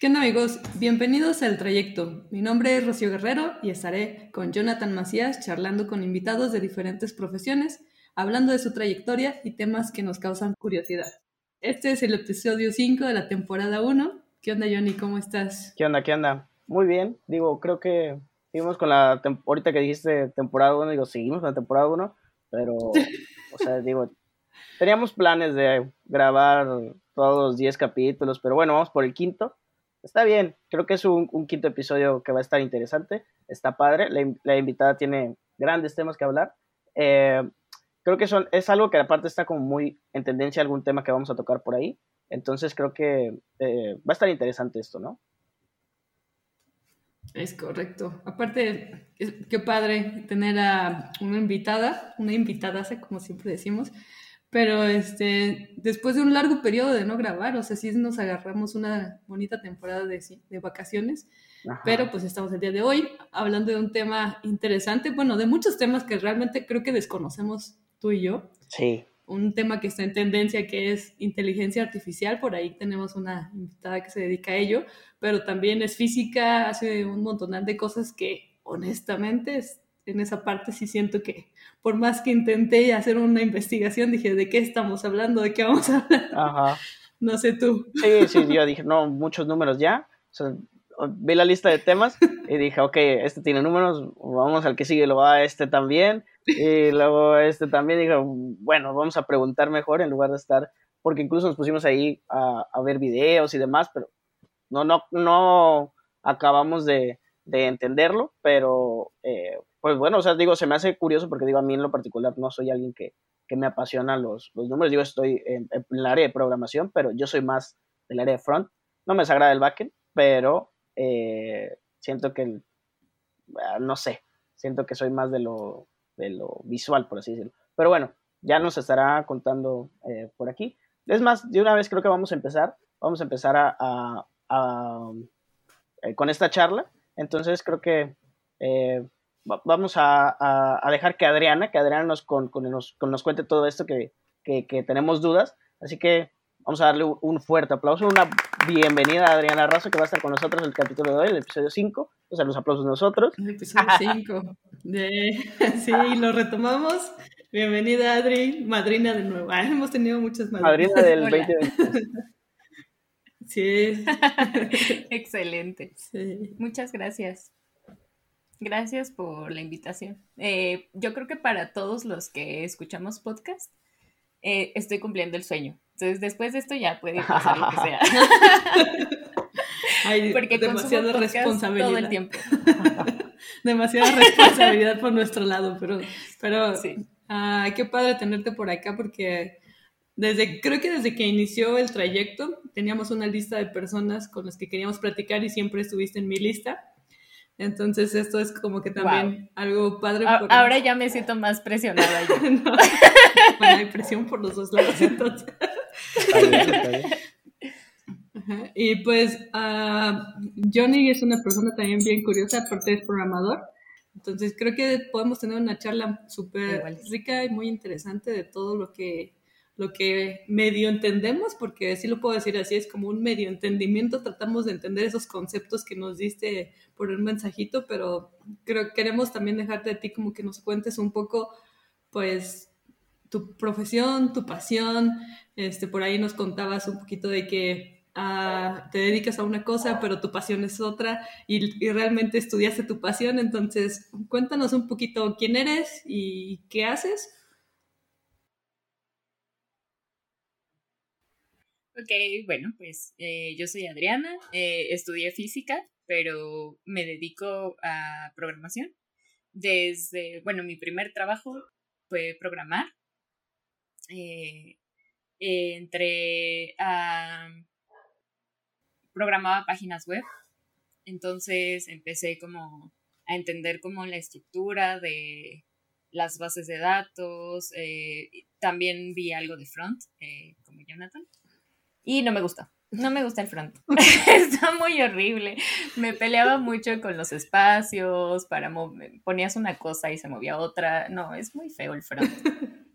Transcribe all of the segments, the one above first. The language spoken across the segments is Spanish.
¿Qué onda amigos? Bienvenidos al trayecto. Mi nombre es Rocío Guerrero y estaré con Jonathan Macías charlando con invitados de diferentes profesiones, hablando de su trayectoria y temas que nos causan curiosidad. Este es el episodio 5 de la temporada 1. ¿Qué onda Johnny? ¿Cómo estás? ¿Qué onda? ¿Qué onda? Muy bien. Digo, creo que seguimos con la... Ahorita que dijiste temporada 1, digo, seguimos con la temporada 1, pero, o sea, digo, teníamos planes de grabar todos los 10 capítulos, pero bueno, vamos por el quinto está bien, creo que es un, quinto episodio que va a estar interesante, está padre, la, invitada tiene grandes temas que hablar. Eh, creo que son, es algo que aparte está como muy en tendencia algún tema que vamos a tocar por ahí, entonces creo que eh, va a estar interesante esto, ¿no? Es correcto. Aparte, qué padre tener a una invitada, una invitada, como siempre decimos, pero este, después de un largo periodo de no grabar, o sea, sí nos agarramos una bonita temporada de, de vacaciones, pero pues estamos el día de hoy hablando de un tema interesante, bueno, de muchos temas que realmente creo que desconocemos tú y yo. Sí. Un tema que está en tendencia que es inteligencia artificial, por ahí tenemos una invitada que se dedica a ello, pero también es física, hace un montón de cosas que honestamente es, en esa parte sí siento que por más que intenté hacer una investigación, dije, ¿de qué estamos hablando? ¿De qué vamos a hablar? Ajá. No sé tú. Sí, sí, yo dije, no, muchos números ya. vi la lista de temas y dije, ok, este tiene números, vamos al que sigue, lo va este también. Y luego este también, dije, bueno, vamos a preguntar mejor en lugar de estar, porque incluso nos pusimos ahí a, ver videos y demás, pero no, no, no acabamos de, de entenderlo, pero eh, pues bueno, o sea, digo, se me hace curioso porque digo, a mí en lo particular no soy alguien que, me apasiona los, los números, digo, estoy en, el área de programación, pero yo soy más del área de front, no me desagrada el backend, pero eh, siento que, ah, no sé, siento que soy más de lo, de lo visual, por así decirlo. Pero bueno, ya nos estará contando eh, por aquí. Es más, de una vez creo que vamos a empezar, vamos a empezar a, eh, con esta charla. Entonces creo que vamos a, dejar que Adriana, que Adriana nos, con, nos, nos, cuente todo esto que, tenemos dudas. Así que vamos a darle un fuerte aplauso, una bienvenida a Adriana Razo, que va a estar con nosotros en el capítulo de hoy, el episodio 5. O sea, los aplausos nosotros. El episodio 5. Sí, lo retomamos. Bienvenida, Adri, madrina de nuevo. Ah, hemos tenido muchas madrinas. Madrina del 2020. Sí. Excelente. Sí. Muchas gracias. Gracias por la invitación. Eh, yo creo que para todos los que escuchamos podcast, eh, estoy cumpliendo el sueño. Entonces, después de esto ya puede pasar lo que sea. Porque demasiada responsabilidad todo el tiempo. demasiada responsabilidad por nuestro lado, pero, pero sí. qué padre tenerte por acá porque desde, creo que desde que inició el trayecto teníamos una lista de personas con las que queríamos platicar y siempre estuviste en mi lista. Entonces esto es como que también algo padre. ahora ya me siento más presionada. bueno, hay presión por los dos lados entonces. Y pues uh, Johnny es una persona también bien curiosa, aparte es programador. Entonces creo que podemos tener una charla súper rica y muy interesante de todo lo que lo que medio entendemos, porque sí lo puedo decir así, es como un medio entendimiento, tratamos de entender esos conceptos que nos diste por un mensajito, pero creo que queremos también dejarte a ti como que nos cuentes un poco, pues, tu profesión, tu pasión, este, por ahí nos contabas un poquito de que ah, te dedicas a una cosa, pero tu pasión es otra y, y, realmente estudiaste tu pasión. Entonces, cuéntanos un poquito quién eres y qué haces Ok, bueno, pues eh, yo soy Adriana, eh, estudié física, pero me dedico a programación. Desde, bueno, mi primer trabajo fue programar. Eh, entré a... programaba páginas web, entonces empecé como a entender como la estructura de las bases de datos, también vi algo de front, como Jonathan. Y no me gusta. No me gusta el front. Está muy horrible. Me peleaba mucho con los espacios, para ponías una cosa y se movía otra. No, es muy feo el front.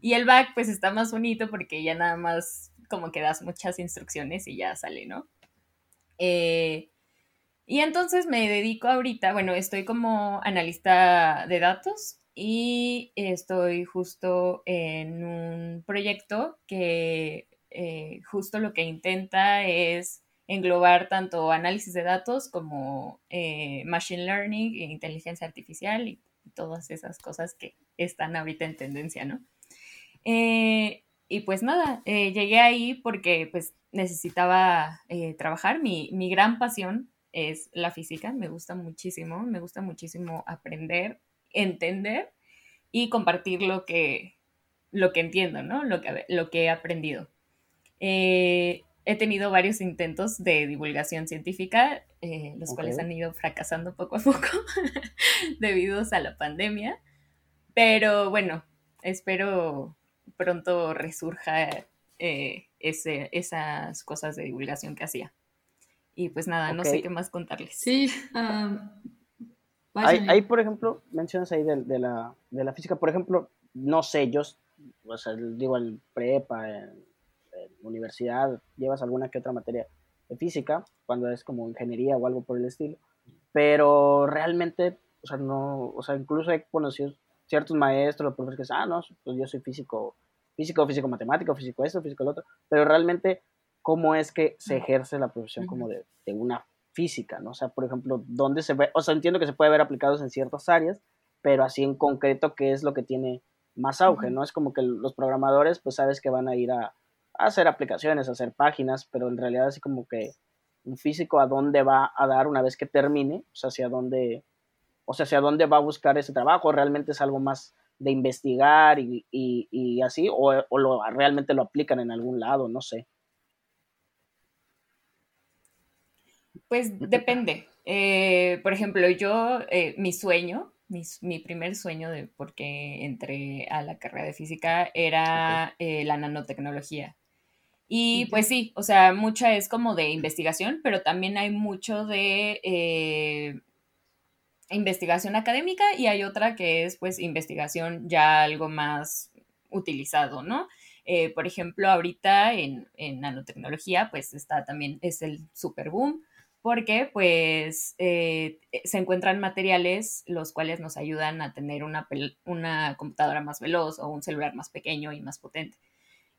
Y el back pues está más bonito porque ya nada más como que das muchas instrucciones y ya sale, ¿no? Eh, Y entonces me dedico ahorita, bueno, estoy como analista de datos y estoy justo en un proyecto que eh, justo lo que intenta es englobar tanto análisis de datos como eh, machine learning e inteligencia artificial y, todas esas cosas que están ahorita en tendencia, ¿no? Eh, y pues nada, llegué ahí porque pues necesitaba trabajar. Mi, mi gran pasión es la física, me gusta muchísimo, me gusta muchísimo aprender, entender y compartir lo que, lo que entiendo, ¿no? Lo que, lo que he aprendido. Eh, he tenido varios intentos de divulgación científica, eh, los cuales han ido fracasando poco a poco debido a la pandemia. Pero bueno, espero pronto resurja eh, ese, esas cosas de divulgación que hacía. Y pues nada, no sé qué más contarles. Sí, Ahí, por ejemplo, mencionas ahí de, la, de, la, física, por ejemplo, no sé, yo, o sea, digo, en prepa, universidad, llevas alguna que otra materia de física, cuando es como ingeniería o algo por el estilo, pero realmente, o sea, no, o sea, incluso he conocido ciertos maestros, profesores que dicen, ah, no, pues yo soy físico, físico, físico matemático, físico esto, físico lo otro, pero realmente, ¿cómo es que se ejerce la profesión como de, de una física, ¿no? O sea, por ejemplo, ¿dónde se ve? O sea, entiendo que se puede ver aplicados en ciertas áreas, pero así en concreto, ¿qué es lo que tiene más auge, ¿no? Es como que los programadores, pues sabes que van a ir a, hacer aplicaciones, hacer páginas, pero en realidad así como que un físico a dónde va a dar una vez que termine, o sea, hacia dónde, o sea, hacia dónde va a buscar ese trabajo, realmente es algo más de investigar y, y, así, o, o lo, realmente lo aplican en algún lado, no sé. Pues depende. Eh, por ejemplo, yo, eh, mi sueño, mi, primer sueño de por qué entré a la carrera de física era eh, la nanotecnología. Y pues sí, o sea, mucha es como de investigación, pero también hay mucho de investigación académica y hay otra que es pues investigación ya algo más utilizado, ¿no? por ejemplo, ahorita en, en, nanotecnología pues está también, es el super boom porque pues eh, se encuentran materiales los cuales nos ayudan a tener una, una, computadora más veloz o un celular más pequeño y más potente.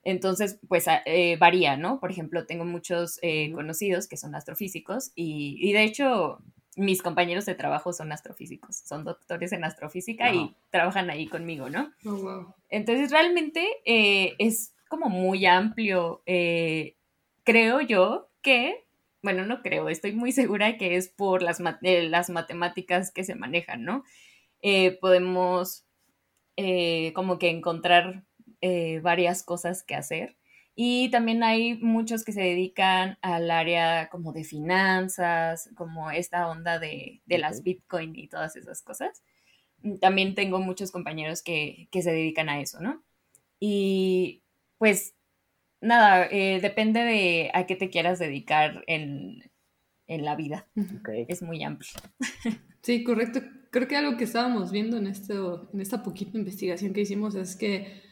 Entonces, pues eh, varía, ¿no? Por ejemplo, tengo muchos eh, conocidos que son astrofísicos y, de hecho mis compañeros de trabajo son astrofísicos, son doctores en astrofísica y trabajan ahí conmigo, ¿no? Oh, Entonces, realmente es como muy amplio. creo yo que bueno, no creo, estoy muy segura que es por las, eh, las matemáticas que se manejan, ¿no? Eh, podemos eh, como que encontrar varias cosas que hacer. Y también hay muchos que se dedican al área como de finanzas, como esta onda de, las Bitcoin y todas esas cosas. También tengo muchos compañeros que, que se dedican a eso, ¿no? Y pues nada, eh, depende de a qué te quieras dedicar en, la vida. Es muy amplio. Sí, correcto. Creo que algo que estábamos viendo en, esto, en esta poquita investigación que hicimos es que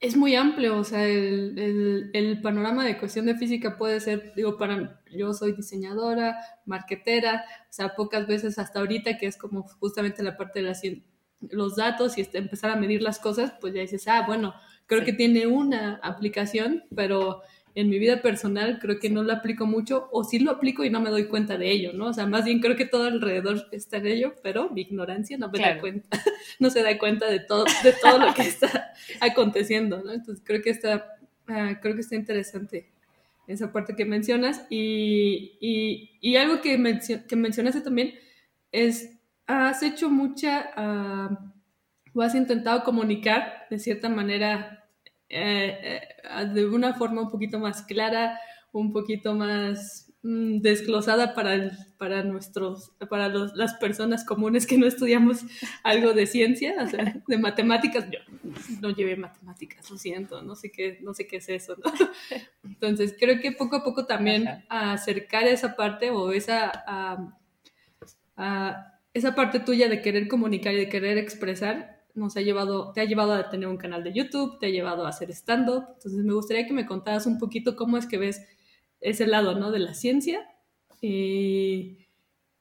es muy amplio, o sea, el, panorama de cuestión de física puede ser, digo, para, yo soy diseñadora, marquetera, o sea, pocas veces hasta ahorita, que es como justamente la parte de la, los datos y este, empezar a medir las cosas, pues ya dices, ah, bueno, creo que tiene una aplicación, pero en mi vida personal creo que no lo aplico mucho o sí lo aplico y no me doy cuenta de ello, ¿no? O sea, más bien creo que todo alrededor está en ello, pero mi ignorancia no me da cuenta, no se da cuenta de todo, de todo lo que está aconteciendo, ¿no? Entonces creo que está, ah, creo que está interesante esa parte que mencionas y, y, y algo que, que mencionaste también es, has hecho mucha, uh, o has intentado comunicar de cierta manera eh, eh, de una forma un poquito más clara, un poquito más mm, desglosada para, para, nuestros, para las personas comunes que no estudiamos algo de ciencia, o sea, de matemáticas. Yo no llevé matemáticas, lo siento, no sé qué, no sé qué es eso. Entonces, creo que poco a poco también acercar esa parte o esa, esa parte tuya de querer comunicar y de querer expresar nos ha llevado, te ha llevado a tener un canal de YouTube, te ha llevado a hacer stand-up. Entonces me gustaría que me contaras un poquito cómo es que ves ese lado, ¿no? De la ciencia y,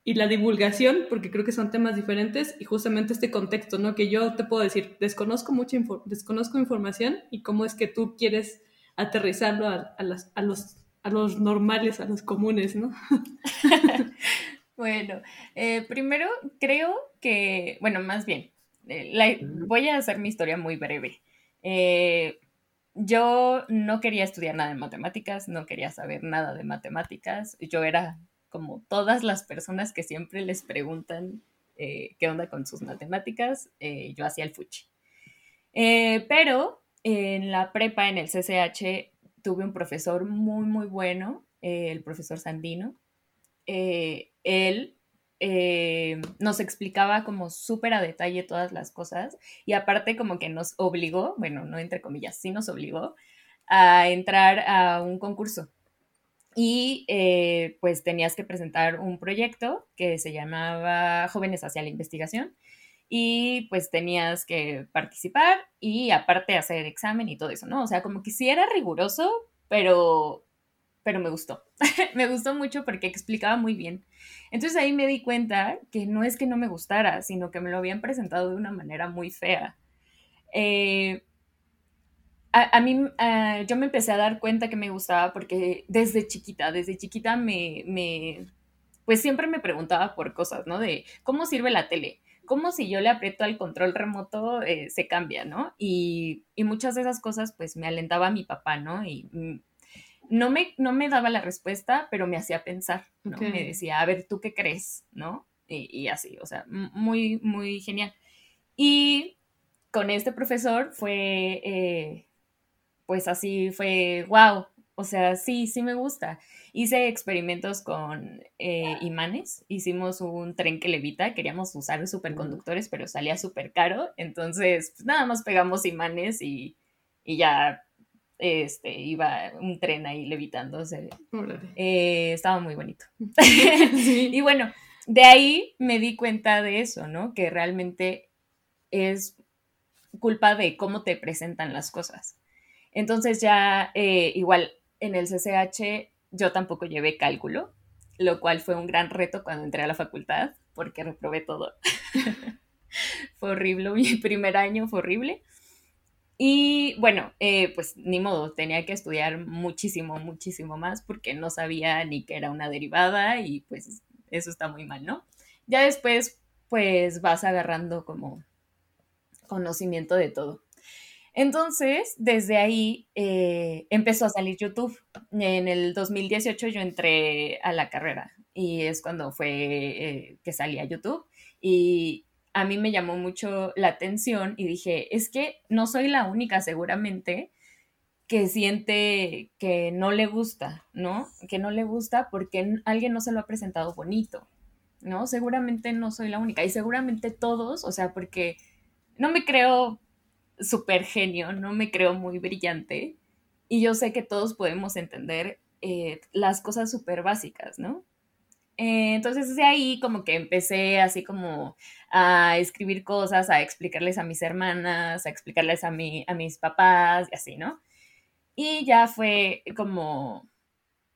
y la divulgación, porque creo que son temas diferentes, y justamente este contexto, ¿no? Que yo te puedo decir, desconozco mucha desconozco información y cómo es que tú quieres aterrizarlo a, a, las, a, los, a los normales, a los comunes, ¿no? bueno, eh, primero creo que, bueno, más bien, eh, voy a hacer mi historia muy breve. Eh, yo no quería estudiar nada de matemáticas, no quería saber nada de matemáticas. Yo era como todas las personas que siempre les preguntan eh, qué onda con sus matemáticas, eh, yo hacía el fuchi. Pero en la prepa, en el CCH, tuve un profesor muy, muy bueno, el profesor Sandino. él nos explicaba como súper a detalle todas las cosas y aparte como que nos obligó, bueno, no entre comillas, sí nos obligó a entrar a un concurso y eh, pues tenías que presentar un proyecto que se llamaba Jóvenes hacia la Investigación y pues tenías que participar y aparte hacer examen y todo eso, ¿no? O sea, como que sí era riguroso, pero, pero me gustó. me gustó mucho porque explicaba muy bien. Entonces ahí me di cuenta que no es que no me gustara, sino que me lo habían presentado de una manera muy fea. Eh, a, mí, yo me empecé a dar cuenta que me gustaba porque desde chiquita, desde chiquita me, me, pues siempre me preguntaba por cosas, ¿no? De cómo sirve la tele, cómo si yo le aprieto al control remoto eh, se cambia, ¿no? Y, y, muchas de esas cosas pues me alentaba mi papá, ¿no? Y mm, no me, no me daba la respuesta, pero me hacía pensar, ¿no? Me decía, a ver, ¿tú qué crees? ¿No? Y, y así, o sea, muy, muy genial. Y con este profesor fue... Eh, pues así fue, wow, o sea, sí, sí me gusta. Hice experimentos con eh, imanes, hicimos un tren que levita, queríamos usar superconductores, pero salía súper caro, entonces pues, nada más pegamos imanes y, ya este, iba un tren ahí levitándose. Eh, estaba muy bonito. y bueno, de ahí me di cuenta de eso, ¿no? Que realmente es culpa de cómo te presentan las cosas. Entonces ya eh, igual en el CCH yo tampoco llevé cálculo, lo cual fue un gran reto cuando entré a la facultad porque reprobé todo. fue horrible, mi primer año fue horrible. Y bueno, eh, pues ni modo, tenía que estudiar muchísimo, muchísimo más porque no sabía ni que era una derivada y pues eso está muy mal, ¿no? Ya después pues vas agarrando como conocimiento de todo. Entonces, desde ahí eh, empezó a salir YouTube. En el 2018 yo entré a la carrera y es cuando fue eh, que salía YouTube. Y a mí me llamó mucho la atención y dije, es que no soy la única seguramente que siente que no le gusta, ¿no? Que no le gusta porque alguien no se lo ha presentado bonito, ¿no? Seguramente no soy la única y seguramente todos, o sea, porque no me creo súper genio, no me creo muy brillante y yo sé que todos podemos entender eh, las cosas súper básicas, ¿no? Eh, entonces de ahí como que empecé así como a escribir cosas, a explicarles a mis hermanas, a explicarles a, mi, a mis papás y así, ¿no? Y ya fue como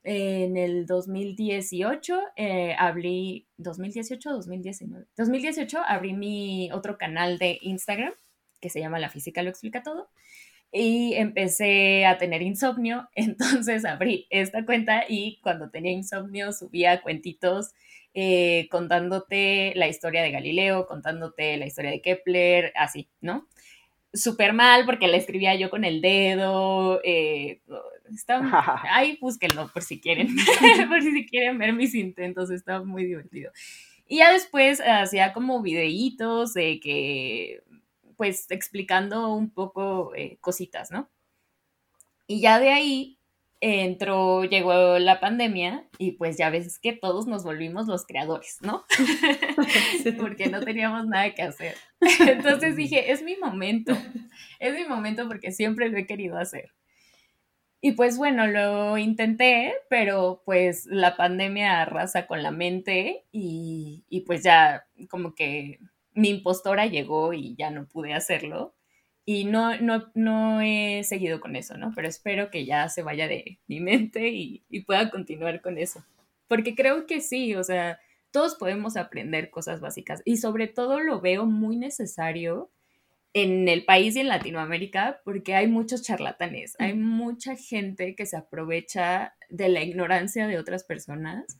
en el 2018 eh, abrí, 2018 2019, 2018 abrí mi otro canal de Instagram que se llama La física lo explica todo. Y empecé a tener insomnio, entonces abrí esta cuenta y cuando tenía insomnio subía cuentitos eh, contándote la historia de Galileo, contándote la historia de Kepler, así, ¿no? Súper mal porque la escribía yo con el dedo. Eh, está, ahí búsquenlo por si quieren, por si quieren ver mis intentos, está muy divertido. Y ya después hacía como videitos de que pues explicando un poco eh, cositas, ¿no? Y ya de ahí entró, llegó la pandemia y pues ya ves que todos nos volvimos los creadores, ¿no? porque no teníamos nada que hacer. Entonces dije, es mi momento, es mi momento porque siempre lo he querido hacer. Y pues bueno, lo intenté, pero pues la pandemia arrasa con la mente y, y pues ya como que mi impostora llegó y ya no pude hacerlo. Y no, no, no he seguido con eso, ¿no? Pero espero que ya se vaya de mi mente y, pueda continuar con eso. Porque creo que sí, o sea, todos podemos aprender cosas básicas y sobre todo lo veo muy necesario en el país y en Latinoamérica porque hay muchos charlatanes, hay mucha gente que se aprovecha de la ignorancia de otras personas,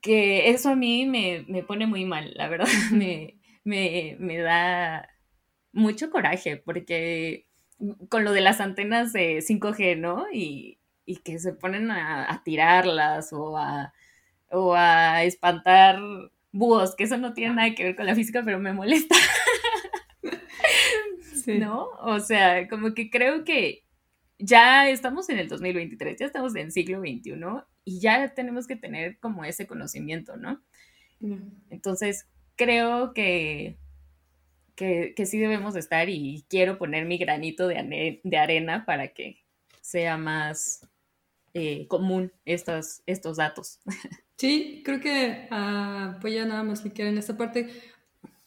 que eso a mí me, pone muy mal, la verdad, me, me, da mucho coraje porque con lo de las antenas de 5G, ¿no? Y, que se ponen a, tirarlas o a, o a espantar búhos, que eso no tiene nada que ver con la física, pero me molesta. ¿No? O sea, como que creo que ya estamos en el 2023, ya estamos en el siglo XXI y ya tenemos que tener como ese conocimiento, ¿no? Entonces, creo que, que, sí debemos estar y quiero poner mi granito de, de arena para que sea más eh, común estos, estos datos. Sí, creo que uh, voy a nada más quiero en esta parte.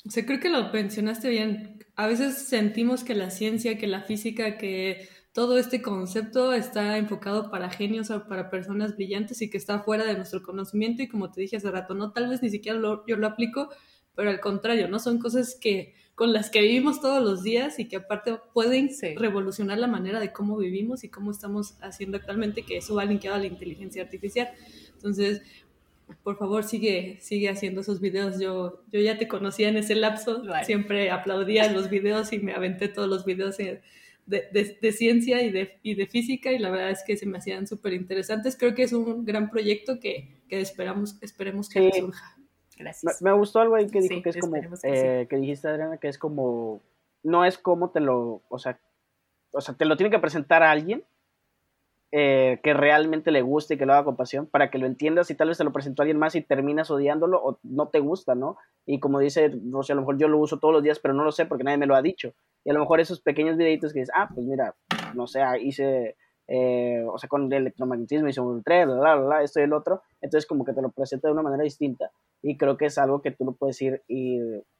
O creo que lo mencionaste bien. A veces sentimos que la ciencia, que la física, que todo este concepto está enfocado para genios o para personas brillantes y que está fuera de nuestro conocimiento y como te dije hace rato, no tal vez ni siquiera yo lo aplico, pero al contrario, ¿no? Son cosas que con las que vivimos todos los días y que aparte pueden revolucionar la manera de cómo vivimos y cómo estamos haciendo actualmente, que eso va linkeado a la inteligencia artificial. Entonces, por favor, sigue, sigue haciendo esos videos. Yo, yo ya te conocía en ese lapso, siempre aplaudía los videos y me aventé todos los videos de, de, ciencia y de, y de física y la verdad es que se me hacían súper interesantes. Creo que es un gran proyecto que, que esperamos, esperemos que surja. Gracias. Me, gustó algo ahí que dijo que es como, que, eh, que dijiste Adriana, que es como, no es como te lo, o sea, o sea, te lo tiene que presentar a alguien, eh, que realmente le guste y que lo haga con pasión para que lo entiendas y tal vez se lo presentó a alguien más y terminas odiándolo o no te gusta, ¿no? Y como dice Rosy, a lo mejor yo lo uso todos los días, pero no lo sé porque nadie me lo ha dicho. Y a lo mejor esos pequeños videitos que dices, ah, pues mira, no sé, hice eh, o sea, con el electromagnetismo y un tren, bla, bla, bla, esto y el otro, entonces como que te lo presenta de una manera distinta y creo que es algo que tú lo puedes ir,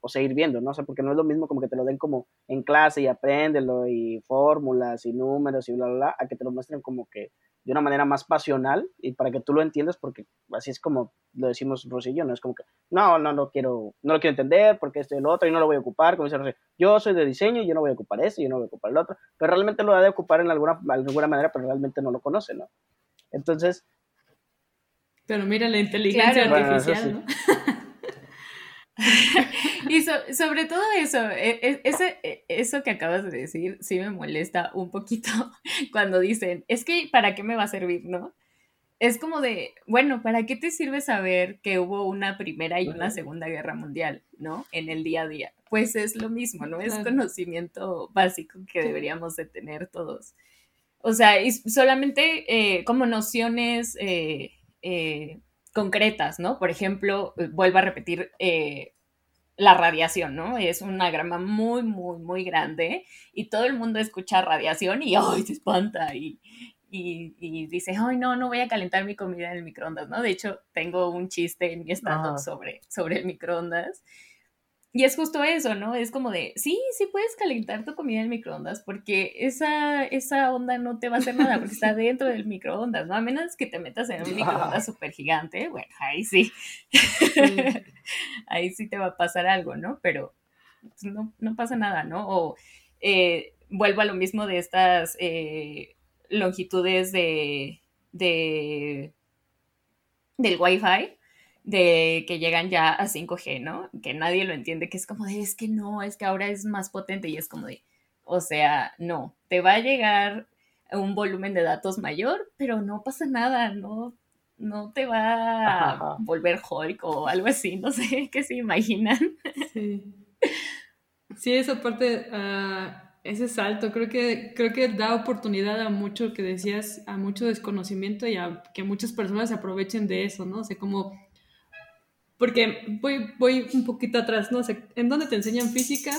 o seguir viendo, ¿no? O sea, porque no es lo mismo como que te lo den como en clase y apréndelo y fórmulas y números y bla, bla, bla, a que te lo muestren como que de una manera más pasional y para que tú lo entiendas, porque así es como lo decimos Rosillo, no es como que, no, no, no quiero, no lo quiero entender porque esto y el otro y no lo voy a ocupar, como dice Rosillo, yo soy de diseño y yo no voy a ocupar esto y yo no voy a ocupar el otro, pero realmente lo ha de ocupar en alguna, alguna manera, pero realmente no lo conoce, ¿no? Entonces... Pero mira la inteligencia artificial, ¿no? y sobre todo eso, e, e, ese, e, eso que acabas de decir sí me molesta un poquito cuando dicen, es que ¿para qué me va a servir, no? Es como de, bueno, ¿para qué te sirve saber que hubo una primera y una segunda guerra mundial, no? En el día a día. Pues es lo mismo, ¿no? Es conocimiento básico que deberíamos de tener todos. O sea, y solamente eh, como nociones eh, eh, concretas, ¿no? Por ejemplo, vuelvo a repetir la radiación, ¿no? Es una grama muy, muy, muy grande y todo el mundo escucha radiación y ¡ay! se espanta y, y, dice, ¡ay, no, no voy a calentar mi comida en el microondas, ¿no? De hecho, tengo un chiste en mi stand-up sobre, sobre el microondas y es justo eso, ¿no? Es como de, sí, sí puedes calentar tu comida en el microondas porque esa, esa onda no te va a hacer nada porque está dentro del microondas, ¿no? A menos que te metas en un microondas súper gigante, bueno, ahí sí. ahí sí te va a pasar algo, ¿no? Pero pues, no, no pasa nada, ¿no? O eh, vuelvo a lo mismo de estas eh, longitudes de, de del Wi-Fi de que llegan ya a 5G, ¿no? Que nadie lo entiende, que es como de, es que no, es que ahora es más potente y es como de, o sea, no, te va a llegar un volumen de datos mayor, pero no pasa nada, no, no te va a volver Hulk o algo así, no sé qué se imaginan. Sí, sí esa parte, uh, ese salto, creo que, creo que da oportunidad a mucho que decías, a mucho desconocimiento y a que muchas personas se aprovechen de eso, ¿no? O sea, como porque voy, un poquito atrás, ¿no? sé, ¿en dónde te enseñan física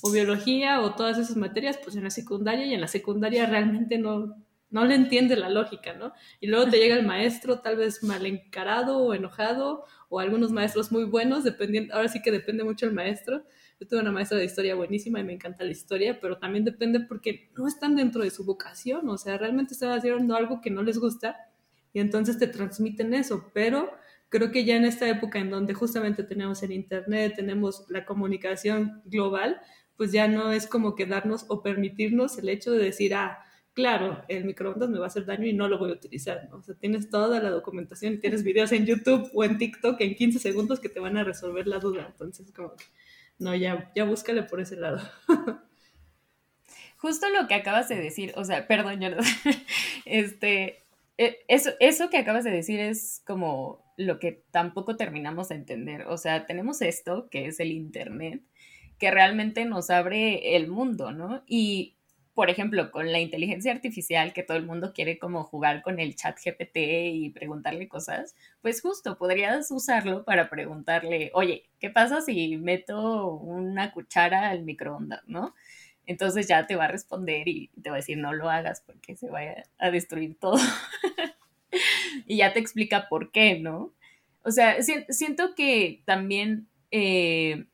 o biología o todas esas materias? Pues en la secundaria y en la secundaria realmente no, no le entiende la lógica, ¿no? Y luego te llega el maestro tal vez mal encarado o enojado o algunos maestros muy buenos, dependiendo, ahora sí que depende mucho el maestro. Yo tuve una maestra de historia buenísima y me encanta la historia, pero también depende porque no están dentro de su vocación, o sea, realmente están haciendo algo que no les gusta y entonces te transmiten eso, pero creo que ya en esta época en donde justamente tenemos el Internet, tenemos la comunicación global, pues ya no es como quedarnos o permitirnos el hecho de decir, ah, claro, el microondas me va a hacer daño y no lo voy a utilizar. O sea, tienes toda la documentación y tienes videos en YouTube o en TikTok en 15 segundos que te van a resolver la duda. Entonces, como que, no, ya, ya búscale por ese lado. Justo lo que acabas de decir, o sea, perdón, yo no, este, e, eso, eso que acabas de decir es como lo que tampoco terminamos de entender. O sea, tenemos esto, que es el Internet, que realmente nos abre el mundo, ¿no? Y, por ejemplo, con la inteligencia artificial, que todo el mundo quiere como jugar con el chat GPT y preguntarle cosas, pues justo podrías usarlo para preguntarle, oye, ¿qué pasa si meto una cuchara al microondas, ¿no? Entonces ya te va a responder y te va a decir, no lo hagas porque se va a destruir todo. y ya te explica por qué, ¿no? O sea, siento que también eh,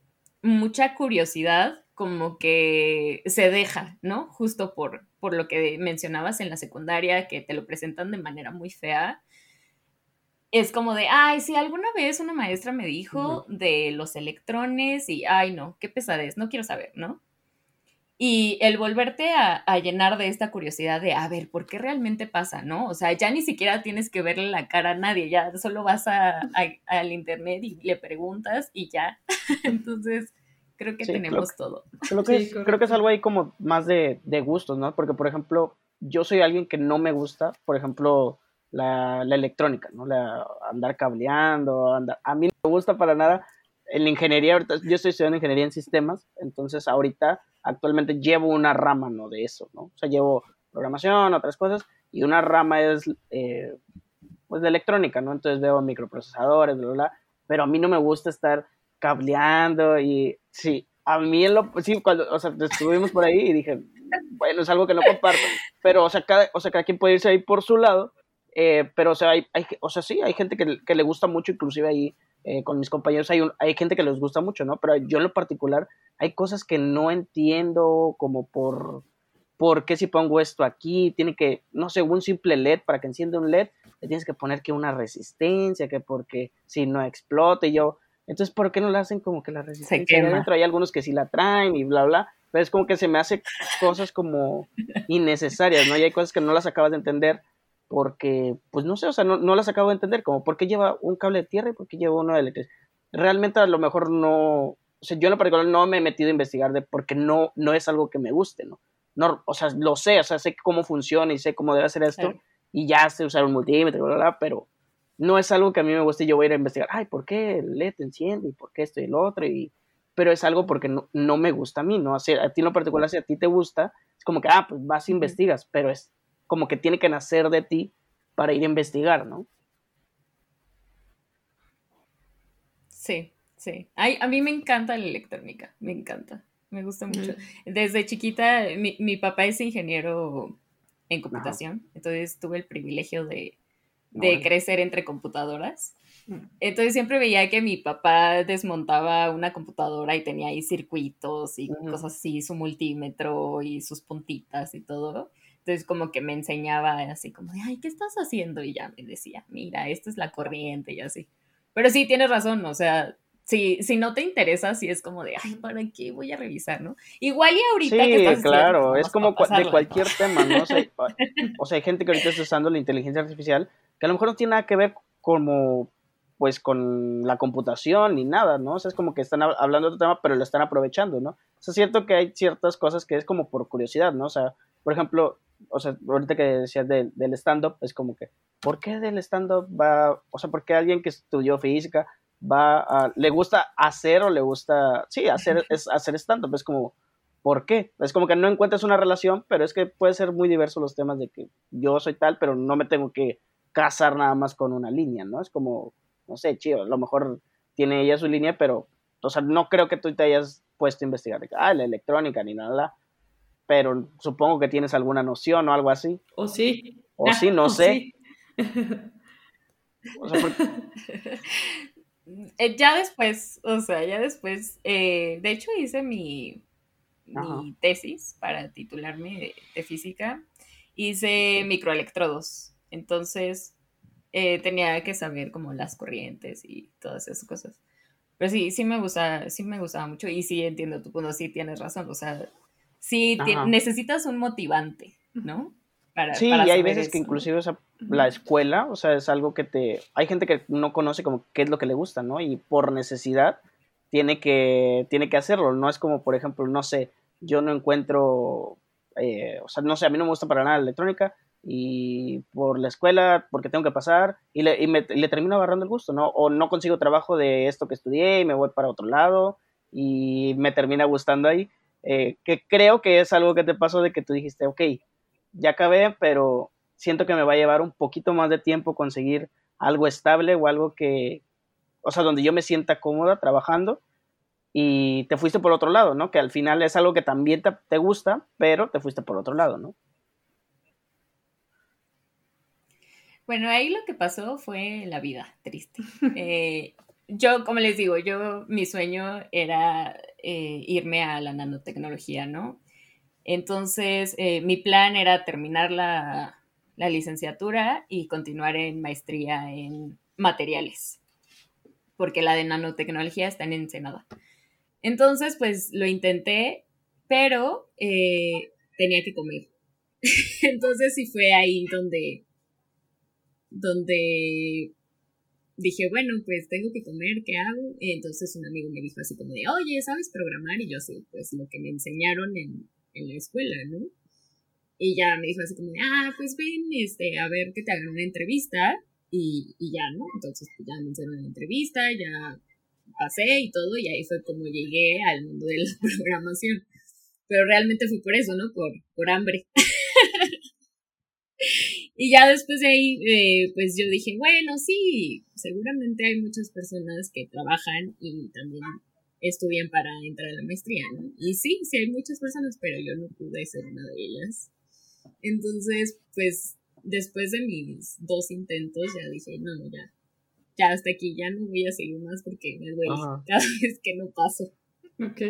mucha curiosidad como que se deja, ¿no? Justo por, por lo que mencionabas en la secundaria, que te lo presentan de manera muy fea. Es como de, ay, si alguna vez una maestra me dijo de los electrones y, ay, no, qué pesadez, no quiero saber, ¿no? Y el volverte a, llenar de esta curiosidad de, a ver, ¿por qué realmente pasa, no? O sea, ya ni siquiera tienes que verle la cara a nadie, ya solo vas al internet y le preguntas y ya. Entonces, creo que tenemos todo. Creo que, es, creo que es algo ahí como más de, de, gustos, ¿no? Porque, por ejemplo, yo soy alguien que no me gusta, por ejemplo, la, la electrónica, ¿no? La, andar cableando, andar, a mí no me gusta para nada. En la ingeniería, ahorita, yo estoy estudiando ingeniería en sistemas, entonces ahorita actualmente llevo una rama, ¿no? De eso, ¿no? O sea, llevo programación, otras cosas, y una rama es, eh, pues, de electrónica, ¿no? Entonces veo microprocesadores, bla, bla, pero a mí no me gusta estar cableando y, sí, a mí lo, sí, cuando, o sea, estuvimos por ahí y dije, bueno, es algo que no comparto, pero, o sea, cada, o sea, cada quien puede irse ahí por su lado, eh, pero, o sea, hay, o sea, sí, hay gente que le gusta mucho, inclusive ahí eh, con mis compañeros hay, hay gente que les gusta mucho, ¿no? Pero yo en lo particular hay cosas que no entiendo como por, por qué si pongo esto aquí, tiene que, no sé, un simple LED, para que encienda un LED, le tienes que poner que una resistencia, que porque si no explote, yo, entonces, ¿por qué no le hacen como que la resistencia de dentro? Hay algunos que sí la traen y bla, bla, pero es como que se me hace cosas como innecesarias, ¿no? Y hay cosas que no las acabas de entender porque, pues no sé, o sea, no, no las acabo de entender, como por qué lleva un cable de tierra y por qué lleva uno de electricidad. Realmente a lo mejor no, o sea, yo en lo particular no me he metido a investigar de porque no, no es algo que me guste, ¿no? no o sea, lo sé, o sea, sé cómo funciona y sé cómo debe hacer esto y ya sé usar un multímetro, bla, bla, pero no es algo que a mí me guste y yo voy a ir a investigar, ay, ¿por qué el LED enciende y por qué esto y lo otro? Y, pero es algo porque no, no me gusta a mí, ¿no? a ti en lo particular, si a ti te gusta, es como que, ah, pues vas y investigas, pero es como que tiene que nacer de ti para ir a investigar, ¿no? Sí, sí. a mí me encanta la electrónica, me encanta, me gusta mucho. Desde chiquita, mi, papá es ingeniero en computación, entonces tuve el privilegio de, crecer entre computadoras. Mm. Entonces siempre veía que mi papá desmontaba una computadora y tenía ahí circuitos y cosas así, su multímetro y sus puntitas y todo. Entonces como que me enseñaba así como de, ay, ¿qué estás haciendo? Y ya me decía, mira, esta es la corriente y así. Pero sí, tienes razón, o sea, si, si no te interesa, sí es como de, ay, ¿para qué voy a revisar, no? Igual y ahorita sí, que claro, es como de cualquier tema, ¿no? O sea, o sea, hay gente que ahorita está usando la inteligencia artificial que a lo mejor no tiene nada que ver como pues con la computación ni nada, ¿no? O sea, es como que están hablando de otro tema, pero lo están aprovechando, ¿no? O sea, es cierto que hay ciertas cosas que es como por curiosidad, ¿no? O sea, por ejemplo, o sea, ahorita que decías del stand-up, es como que, ¿por qué del stand-up va, o sea, por qué alguien que estudió física va a, le gusta hacer o le gusta, sí, hacer, es, hacer stand-up? Es como, ¿por qué? Es como que no encuentras una relación, pero es que puede ser muy diverso los temas de que yo soy tal, pero no me tengo que casar nada más con una línea, ¿no? Es como, no sé, chido, a lo mejor tiene ella su línea, pero, o sea, no creo que tú te hayas puesto a investigar de, ah, la electrónica ni nada, pero supongo que tienes alguna noción o algo así. O sí. O sí, no sé. Eh, ya después, o sea, ya después, eh, de hecho hice mi, mi tesis para titularme de, física, hice microelectrodos. Entonces, eh, tenía que saber como las corrientes y todas esas cosas. Pero sí, sí me gusta, sí me gustaba mucho y sí entiendo tu punto, sí tienes razón, o sea, sí necesitas un motivante, ¿no? Para, sí, y hay veces que inclusive la escuela, o sea, es algo que te... Hay gente que no conoce como qué es lo que le gusta, ¿no? Y por necesidad tiene que, tiene que hacerlo, no es como, por ejemplo, no sé, yo no encuentro, eh, o sea, no sé, a mí no me gusta para nada la electrónica, y por la escuela, porque tengo que pasar, y le, y me, le termino agarrando el gusto, ¿no? O no consigo trabajo de esto que estudié y me voy para otro lado y me termina gustando ahí. Eh, que creo que es algo que te pasó de que tú dijiste, ok, ya acabé, pero siento que me va a llevar un poquito más de tiempo conseguir algo estable o algo que, o sea, donde yo me sienta cómoda trabajando y te fuiste por otro lado, ¿no? Que al final es algo que también te, gusta, pero te fuiste por otro lado, ¿no? Bueno, ahí lo que pasó fue la vida triste. Eh, yo, como les digo, yo, mi sueño era eh, irme a la nanotecnología, ¿no? Entonces, eh, mi plan era terminar la, la, licenciatura y continuar en maestría en materiales, porque la de nanotecnología está en Ensenada. Entonces, pues lo intenté, pero tenía que comer. Entonces, sí fue ahí donde donde dije, bueno, pues tengo que comer, ¿qué hago? Entonces un amigo me dijo así como de, oye, ¿sabes programar? Y yo sí, pues lo que me enseñaron en, en la escuela, ¿no? Y ya me dijo así como de, ah, pues ven, este, a ver que te hagan una entrevista y, y ya, ¿no? Entonces pues ya me hicieron una entrevista, ya pasé y todo, y ahí fue como llegué al mundo de la programación. Pero realmente fue por eso, ¿no? Por, por hambre. Y ya después de ahí, eh, pues yo dije, bueno, sí, seguramente hay muchas personas que trabajan y también estudian para entrar a la maestría, ¿no? Y sí, sí hay muchas personas, pero yo no pude ser una de ellas. Entonces, pues después de mis dos intentos, ya dije, no, ya, ya hasta aquí, ya no voy a seguir más porque me duele cada vez que no paso. Ok.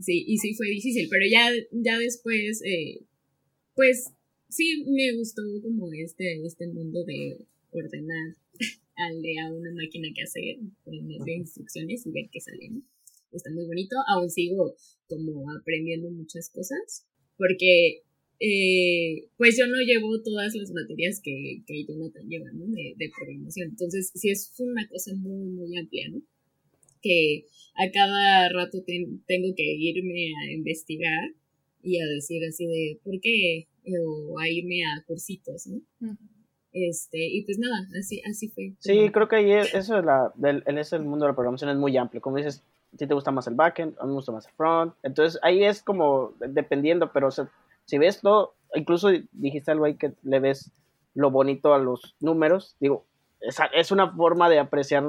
Sí, y sí fue difícil, pero ya, ya después, eh, pues sí me gustó como este, este mundo de ordenar a una máquina que hacer, ponerle instrucciones y ver qué sale, Está muy bonito, aún sigo como aprendiendo muchas cosas, porque eh, pues yo no llevo todas las materias que, que Jonathan lleva, ¿no? De, de programación. Entonces, sí es una cosa muy, muy amplia, ¿no? Que a cada rato tengo que irme a investigar y a decir así de, ¿por qué o a irme a cursitos, ¿no? Este, y pues nada, así, así fue. Sí, creo que ahí eso es la, el, mundo de la programación es muy amplio. Como dices, si te gusta más el backend, a mí me gusta más el front. Entonces ahí es como dependiendo, pero si ves todo, incluso dijiste algo ahí que le ves lo bonito a los números, digo, es, es una forma de apreciar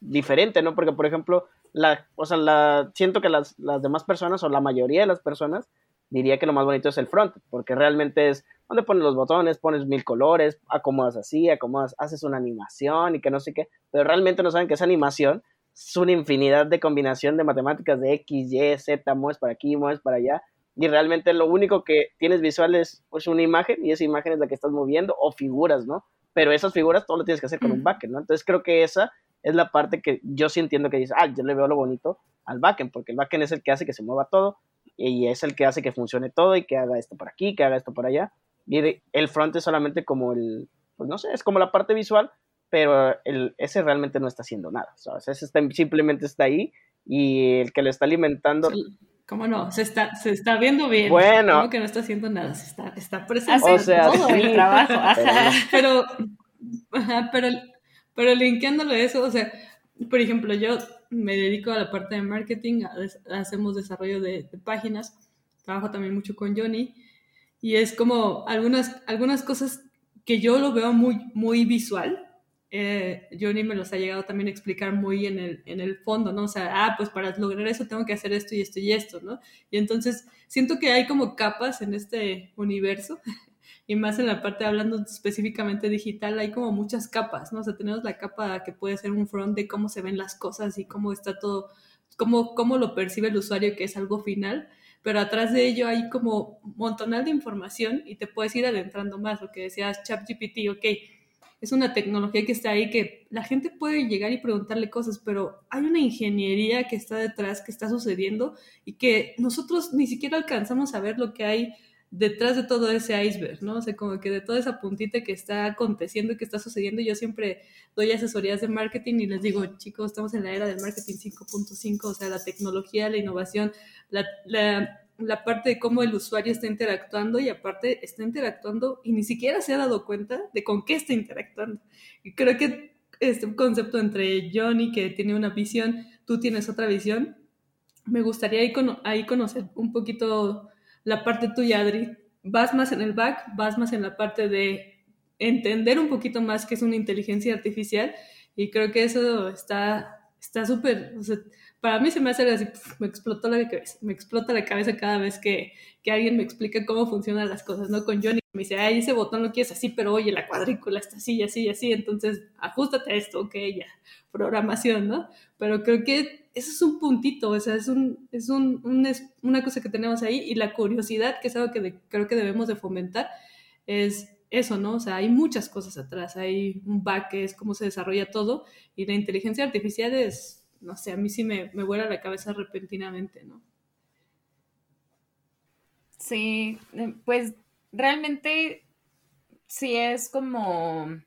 diferente, ¿no? Porque, por ejemplo, la, o sea, la, siento que las, las demás personas o la mayoría de las personas diría que lo más bonito es el front, porque realmente es donde pones los botones, pones mil colores, acomodas así, acomodas, haces una animación y que no sé qué, pero realmente no saben que esa animación es una infinidad de combinación de matemáticas de X, Y, Z, mueves para aquí, mueves para allá, y realmente lo único que tienes visual es pues, una imagen y esa imagen es la que estás moviendo o figuras, ¿no? Pero esas figuras todo lo tienes que hacer con un backend, ¿no? Entonces creo que esa es la parte que yo sí entiendo que dice, ah, yo le veo lo bonito al backend, porque el backend es el que hace que se mueva todo, y es el que hace que funcione todo y que haga esto por aquí, que haga esto por allá. Y el front es solamente como el, pues no sé, es como la parte visual, pero el, ese realmente no está haciendo nada, ¿sabes? Ese está, simplemente está ahí y el que lo está alimentando... ¿Cómo no? Se está, se está viendo bien. Bueno. ¿Cómo que no está haciendo nada? Se está, está presente. o sea, todo el trabajo. Pero, pero, pero linkeándolo a eso, o sea, por ejemplo, yo me dedico a la parte de marketing, hacemos desarrollo de, páginas, trabajo también mucho con Johnny y es como algunas, algunas cosas que yo lo veo muy, muy visual. Eh, Johnny me los ha llegado también a explicar muy en el, en el fondo, ¿no? O sea, ah, pues para lograr eso tengo que hacer esto y esto y esto, ¿no? Y entonces siento que hay como capas en este universo y más en la parte hablando específicamente digital, hay como muchas capas, ¿no? O sea, tenemos la capa que puede ser un front de cómo se ven las cosas y cómo está todo, cómo, cómo lo percibe el usuario que es algo final, pero atrás de ello hay como montonal de información y te puedes ir adentrando más, lo que decías ChatGPT, ok, es una tecnología que está ahí que la gente puede llegar y preguntarle cosas, pero hay una ingeniería que está detrás, que está sucediendo y que nosotros ni siquiera alcanzamos a ver lo que hay detrás de todo ese iceberg, ¿no? O sea, como que de toda esa puntita que está aconteciendo que está sucediendo, yo siempre doy asesorías de marketing y les digo, chicos, estamos en la era del marketing 5.5, o sea, la tecnología, la innovación, la, la, la, parte de cómo el usuario está interactuando y aparte está interactuando y ni siquiera se ha dado cuenta de con qué está interactuando. Y creo que este concepto entre Johnny, que tiene una visión, tú tienes otra visión, me gustaría ahí, ahí conocer un poquito la parte tuya, Adri. Vas más en el back, vas más en la parte de entender un poquito más qué es una inteligencia artificial y creo que eso está está súper, para mí se me hace así, me explotó la cabeza, me explota la cabeza cada vez que, que, alguien me explica cómo funcionan las cosas, ¿no? Con Johnny me dice, ay, ese botón lo quieres así, pero oye, la cuadrícula está así, así, así, entonces ajustate a esto, ok, ya, programación, ¿no? Pero creo que eso es un puntito, o sea, es, un, es, un, una cosa que tenemos ahí y la curiosidad, que es algo que creo que debemos de fomentar, es eso, ¿no? O sea, hay muchas cosas atrás, hay un back que es cómo se desarrolla todo y la inteligencia artificial es, no sé, a mí sí me, me vuela la cabeza repentinamente, ¿no? Sí, eh, pues realmente sí es como...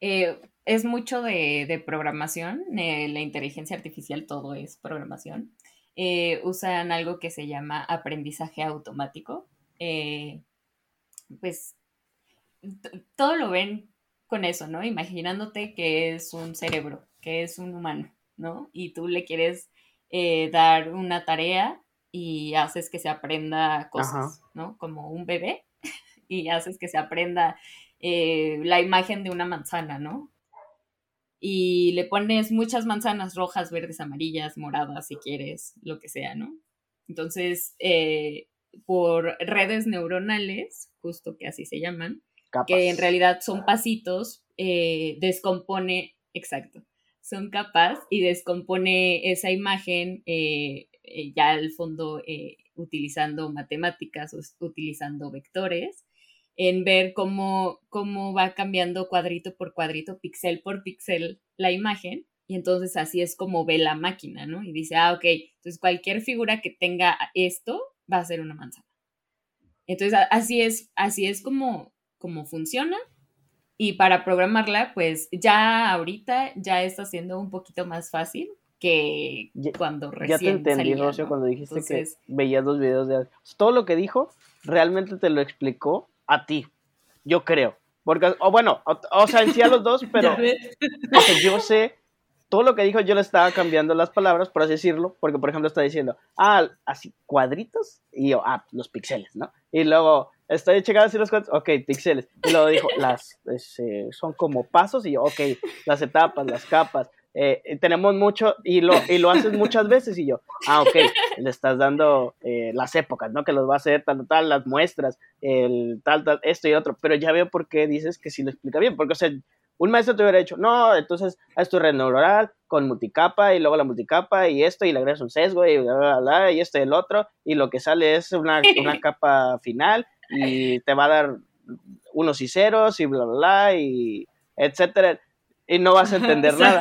Eh, es mucho de, programación, eh, la inteligencia artificial, todo es programación. Usan algo que se llama aprendizaje automático. Pues todo lo ven con eso, ¿no? Imaginándote que es un cerebro, que es un humano, ¿no? Y tú le quieres dar una tarea y haces que se aprenda cosas, ¿no? Como un bebé y haces que se aprenda la imagen de una manzana, ¿no? y le pones muchas manzanas rojas, verdes, amarillas, moradas, si quieres, lo que sea, ¿no? Entonces, eh, por redes neuronales, justo que así se llaman, que en realidad son pasitos, eh, descompone, exacto, son capas y descompone esa imagen eh, ya al fondo utilizando matemáticas, utilizando vectores en ver cómo, cómo va cambiando cuadrito por cuadrito, píxel por píxel la imagen. Y entonces así es como ve la máquina, ¿no? Y dice, ah, ok, entonces cualquier figura que tenga esto va a ser una manzana. Entonces así es, así es como, como funciona. Y para programarla, pues ya ahorita ya está siendo un poquito más fácil que cuando recién Ya te entendí, Rocio, cuando dijiste que veías los videos de... Todo lo que dijo, realmente te lo explicó a ti, yo creo. Porque, o bueno, o, sea, en sí a los dos, pero yo sé, todo lo que dijo yo le estaba cambiando las palabras, por así decirlo, porque por ejemplo está diciendo, ah, así cuadritos, y yo, ah, los píxeles, ¿no? Y luego, estoy checando así los cuadritos, ok, píxeles. Y luego dijo, las, este, son como pasos, y yo, ok, las etapas, las capas. Eh, tenemos mucho y lo, y lo haces muchas veces y yo, ah, ok, le estás dando eh, las épocas, ¿no? Que los va a hacer tal, tal, las muestras, el tal, tal, esto y otro, pero ya veo por qué dices que sí lo explica bien, porque, o sea, un maestro te hubiera dicho, no, entonces haz tu red neuronal con multicapa y luego la multicapa y esto y le agregas un sesgo y bla, bla, bla, y esto y el otro y lo que sale es una, una capa final y te va a dar unos y ceros y bla, bla, bla, y etcétera y no vas a entender nada.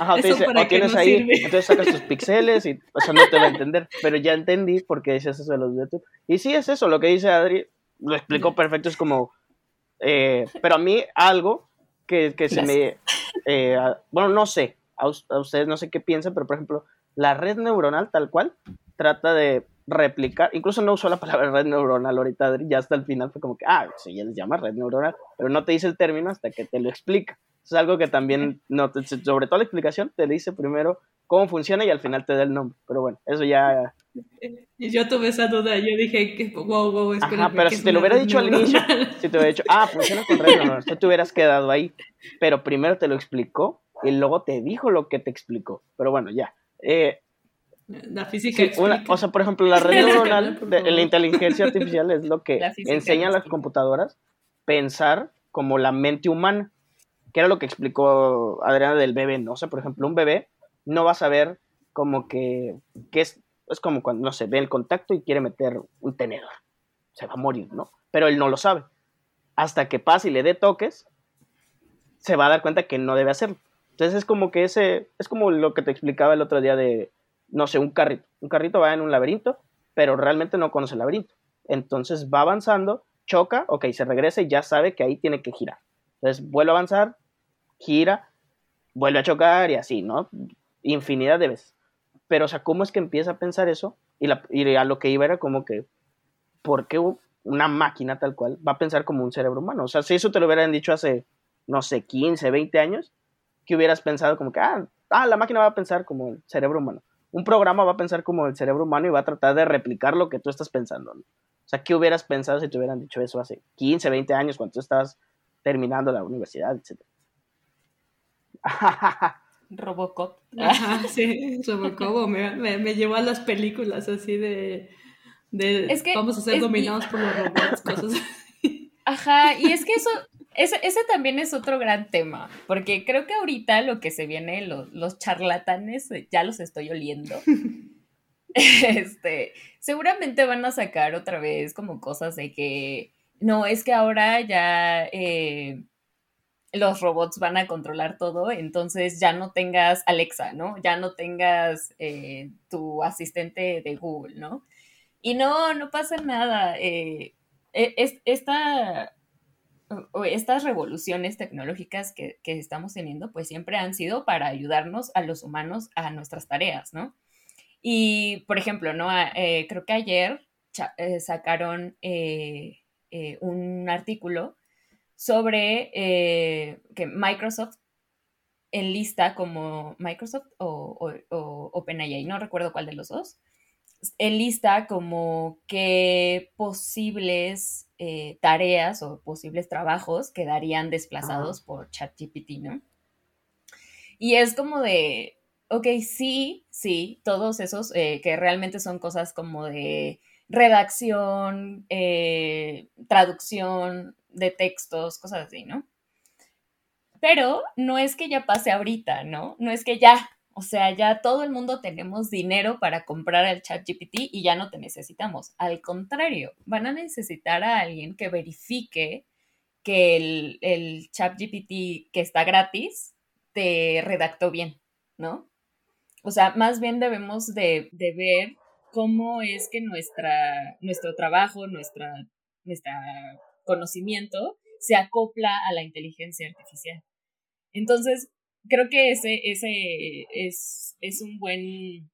Ajá, te dice, o tienes ahí, entonces sacas tus píxeles y o sea, no te va a entender. Pero ya entendí por qué dices eso de los YouTube. Y sí es eso, lo que dice Adri, lo explicó perfecto, es como, eh, pero a mí algo que, que se me, eh, bueno, no sé, a, ustedes no sé qué piensan, pero por ejemplo, la red neuronal tal cual trata de replicar, incluso no usó la palabra red neuronal ahorita, ya hasta el final fue como que, ah, sí, ya les llama red neuronal, pero no te dice el término hasta que te lo explica. Es algo que también, no, sobre todo la explicación, te dice primero cómo funciona y al final te da el nombre. Pero bueno, eso ya... Y yo tuve esa duda, yo dije, que, wow, wow, espera. pero si te lo hubiera dicho al inicio, si te hubiera dicho, ah, funciona con red neuronal, tú te hubieras quedado ahí. Pero primero te lo explicó y luego te dijo lo que te explicó. Pero bueno, ya. Eh, la física O sea, por ejemplo, la red neuronal, de, la inteligencia artificial es lo que enseña a las computadoras pensar como la mente humana que era lo que explicó Adriana del bebé, ¿no? O sea, por ejemplo, un bebé no va a saber como que, es, es como cuando, no sé, ve el contacto y quiere meter un tenedor. Se va a morir, ¿no? Pero él no lo sabe. Hasta que pase y le dé toques, se va a dar cuenta que no debe hacerlo. Entonces es como que ese, es como lo que te explicaba el otro día de, no sé, un carrito. Un carrito va en un laberinto, pero realmente no conoce el laberinto. Entonces va avanzando, choca, ok, se regresa y ya sabe que ahí tiene que girar. Entonces vuelve a avanzar, gira, vuelve a chocar y así, ¿no? Infinidad de veces. Pero, o sea, ¿cómo es que empieza a pensar eso? Y, la, a lo que iba era como que, ¿por qué una máquina tal cual va a pensar como un cerebro humano? O sea, si eso te lo hubieran dicho hace, no sé, 15, 20 años, que hubieras pensado como que, ah, ah, la máquina va a pensar como el cerebro humano. Un programa va a pensar como el cerebro humano y va a tratar de replicar lo que tú estás pensando. O sea, ¿qué hubieras pensado si te hubieran dicho eso hace 15, 20 años cuando tú estabas terminando la universidad, etcétera? Robocop. sí, Robocop me, me, llevó a las películas así de, de vamos a ser dominados por los robots, cosas Ajá, y es que eso, ese, ese, también es otro gran tema, porque creo que ahorita lo que se viene, los charlatanes, ya los estoy oliendo. este, seguramente van a sacar otra vez como cosas de que, no, es que ahora ya eh, los robots van a controlar todo, entonces ya no tengas Alexa, ¿no? Ya no tengas eh, tu asistente de Google, ¿no? Y no, no pasa nada. Eh, e, es, esta, estas revoluciones tecnológicas que, estamos teniendo, pues siempre han sido para ayudarnos a los humanos a nuestras tareas, ¿no? Y, por ejemplo, ¿no? Eh, creo que ayer sacaron un artículo sobre eh, que Microsoft enlista como Microsoft o, o, OpenAI, no recuerdo cuál de los dos, enlista como qué posibles eh, tareas o posibles trabajos quedarían desplazados por ChatGPT, ¿no? Y es como de, ok, sí, sí, todos esos eh, que realmente son cosas como de redacción, traducción, de textos, cosas así, ¿no? Pero no es que ya pase ahorita, ¿no? No es que ya, o sea, ya todo el mundo tenemos dinero para comprar el chat GPT y ya no te necesitamos. Al contrario, van a necesitar a alguien que verifique que el, el chat GPT que está gratis te redactó bien, ¿no? O sea, más bien debemos de, de ver cómo es que nuestra, nuestro trabajo, nuestra, nuestra conocimiento se acopla a la inteligencia artificial. Entonces, creo que ese, ese es, es un buen,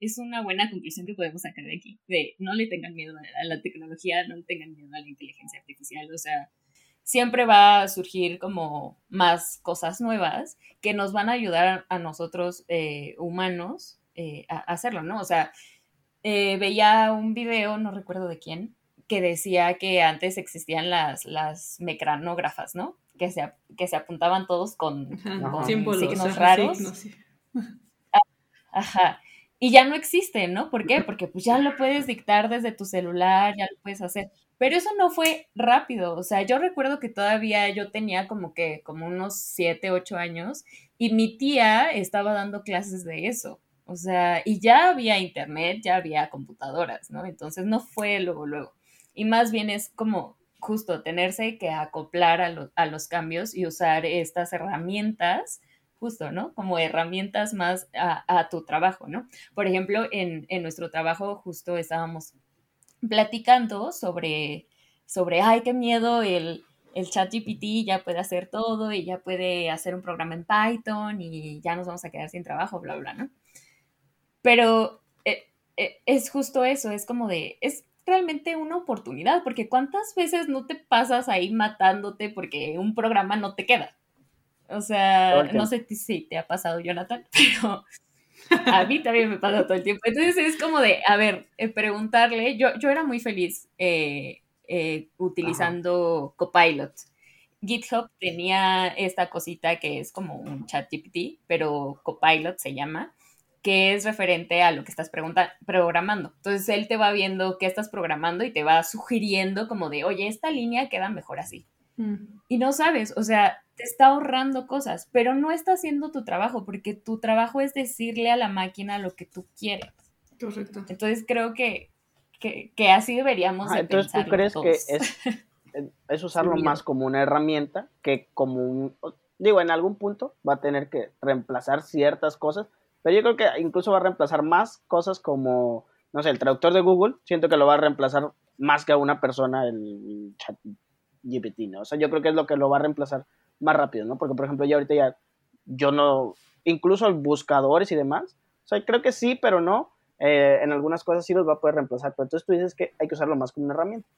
es una buena conclusión que podemos sacar de aquí, de no le tengan miedo a la tecnología, no le tengan miedo a la inteligencia artificial, o sea, siempre va a surgir como más cosas nuevas que nos van a ayudar a nosotros eh, humanos eh, a, hacerlo, ¿no? O sea, eh, veía un video, no recuerdo de quién, que decía que antes existían las, las mecranógrafas, ¿no? Que se, que se apuntaban todos con, signos raros. Ajá. Y ya no existen, ¿no? ¿Por qué? Porque pues ya lo puedes dictar desde tu celular, ya lo puedes hacer. Pero eso no fue rápido. O sea, yo recuerdo que todavía yo tenía como que, como unos siete, ocho años, y mi tía estaba dando clases de eso. O sea, y ya había internet, ya había computadoras, ¿no? Entonces no fue luego, luego y más bien es como justo tenerse que acoplar a, los cambios y usar estas herramientas justo, ¿no? Como herramientas más a, tu trabajo, ¿no? Por ejemplo, en, nuestro trabajo justo estábamos platicando sobre, sobre ay, qué miedo, el, el chat GPT ya puede hacer todo y ya puede hacer un programa en Python y ya nos vamos a quedar sin trabajo, bla, bla, ¿no? Pero eh, eh, es justo eso, es como de, es realmente una oportunidad, porque cuántas veces no te pasas ahí matándote porque un programa no te queda. O sea, no sé si te ha pasado, Jonathan, pero a mí también me pasa todo el tiempo. Entonces es como de, a ver, eh, preguntarle, yo, yo era muy feliz eh, eh, utilizando Copilot. GitHub tenía esta cosita que es como un chat GPT, pero Copilot se llama, que es referente a lo que estás programando. Entonces él te va viendo qué estás programando y te va sugiriendo como de, oye, esta línea queda mejor así. Mm. Y no sabes, o sea, te está ahorrando cosas, pero no está haciendo tu trabajo porque tu trabajo es decirle a la máquina lo que tú quieres. Correcto. Entonces creo que, que, así deberíamos de Entonces tú crees que es, es usarlo más como una herramienta que como un digo, en algún punto va a tener que reemplazar ciertas cosas, pero yo creo que incluso va a reemplazar más cosas como, no sé, el traductor de Google, siento que lo va a reemplazar más que a una persona el chat GPT, ¿no? O sea, yo creo que es lo que lo va a reemplazar más rápido, ¿no? Porque, por ejemplo, ya ahorita ya, yo no, incluso buscadores y demás, o sea, creo que sí, pero no, eh, en algunas cosas sí los va a poder reemplazar, pero entonces tú dices que hay que usarlo más como una herramienta.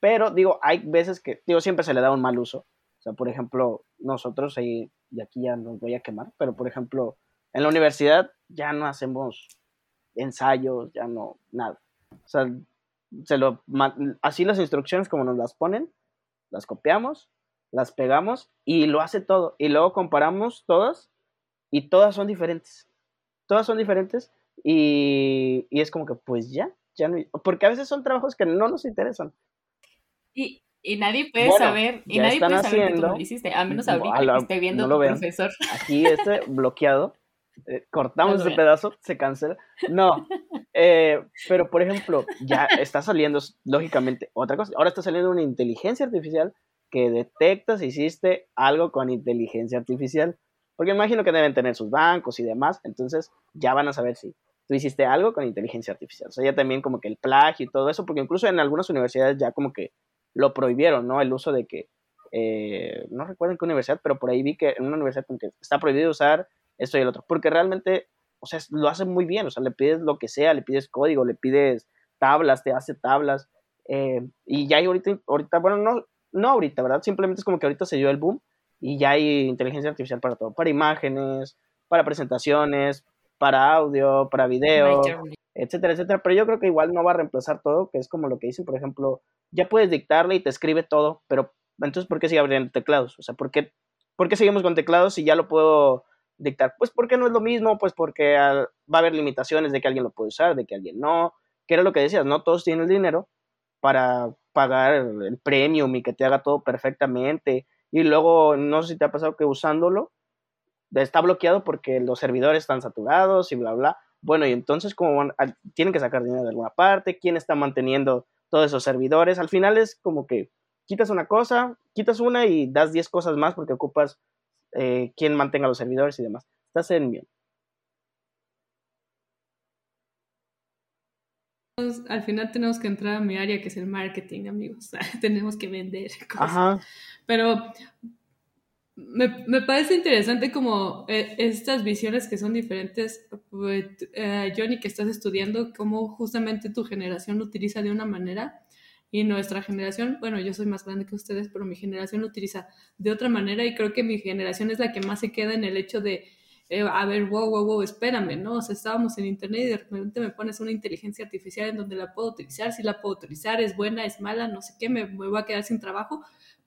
Pero, digo, hay veces que, digo, siempre se le da un mal uso. O sea, por ejemplo, nosotros ahí, y aquí ya nos voy a quemar, pero por ejemplo, en la universidad ya no hacemos ensayos, ya no, nada. O sea, se lo, así las instrucciones como nos las ponen, las copiamos, las pegamos y lo hace todo. Y luego comparamos todas y todas son diferentes. Todas son diferentes y, y es como que pues ya, ya no, porque a veces son trabajos que no nos interesan. Y, y nadie puede saber, y nadie puede saber que tú lo hiciste, a menos ahorita que esté viendo tu profesor. Aquí este bloqueado, eh, cortamos ese pedazo, se cancela. No, eh, pero por ejemplo, ya está saliendo, lógicamente, otra cosa. Ahora está saliendo una inteligencia artificial que detecta si hiciste algo con inteligencia artificial. Porque imagino que deben tener sus bancos y demás, entonces ya van a saber si tú hiciste algo con inteligencia artificial. O sea, ya también como que el plagio y todo eso, porque incluso en algunas universidades ya como que lo prohibieron, ¿no? El uso de que, eh, no recuerdo en qué universidad, pero por ahí vi que en una universidad como que está prohibido usar esto y el otro, porque realmente, o sea, lo hacen muy bien, o sea, le pides lo que sea, le pides código, le pides tablas, te hace tablas, eh, y ya hay ahorita, ahorita, bueno, no, no ahorita, ¿verdad? Simplemente es como que ahorita se dio el boom y ya hay inteligencia artificial para todo, para imágenes, para presentaciones, para audio, para video, etcétera, etcétera, pero yo creo que igual no va a reemplazar todo, que es como lo que dicen, por ejemplo, ya puedes dictarle y te escribe todo, pero entonces, ¿por qué sigue abriendo teclados? O sea, ¿por qué, ¿por qué seguimos con teclados si ya lo puedo dictar? Pues porque no es lo mismo, pues porque va a haber limitaciones de que alguien lo puede usar, de que alguien no, que era lo que decías, no todos tienen el dinero para pagar el premium y que te haga todo perfectamente. Y luego, no sé si te ha pasado que usándolo está bloqueado porque los servidores están saturados y bla, bla. Bueno, y entonces, como tienen que sacar dinero de alguna parte, ¿quién está manteniendo todos esos servidores. Al final es como que quitas una cosa, quitas una y das 10 cosas más porque ocupas eh, quien mantenga los servidores y demás. Estás en bien. Al final tenemos que entrar a mi área que es el marketing, amigos. tenemos que vender cosas. Pero me, me, parece interesante como eh, estas visiones que son diferentes, pues, eh, Johnny, que estás estudiando, cómo justamente tu generación lo utiliza de una manera y nuestra generación, bueno, yo soy más grande que ustedes, pero mi generación lo utiliza de otra manera y creo que mi generación es la que más se queda en el hecho de, eh, a ver, wow, wow, wow, espérame, ¿no? O sea, estábamos en internet y de repente me pones una inteligencia artificial en donde la puedo utilizar, si la puedo utilizar, es buena, es mala, no sé qué, me, voy a quedar sin trabajo,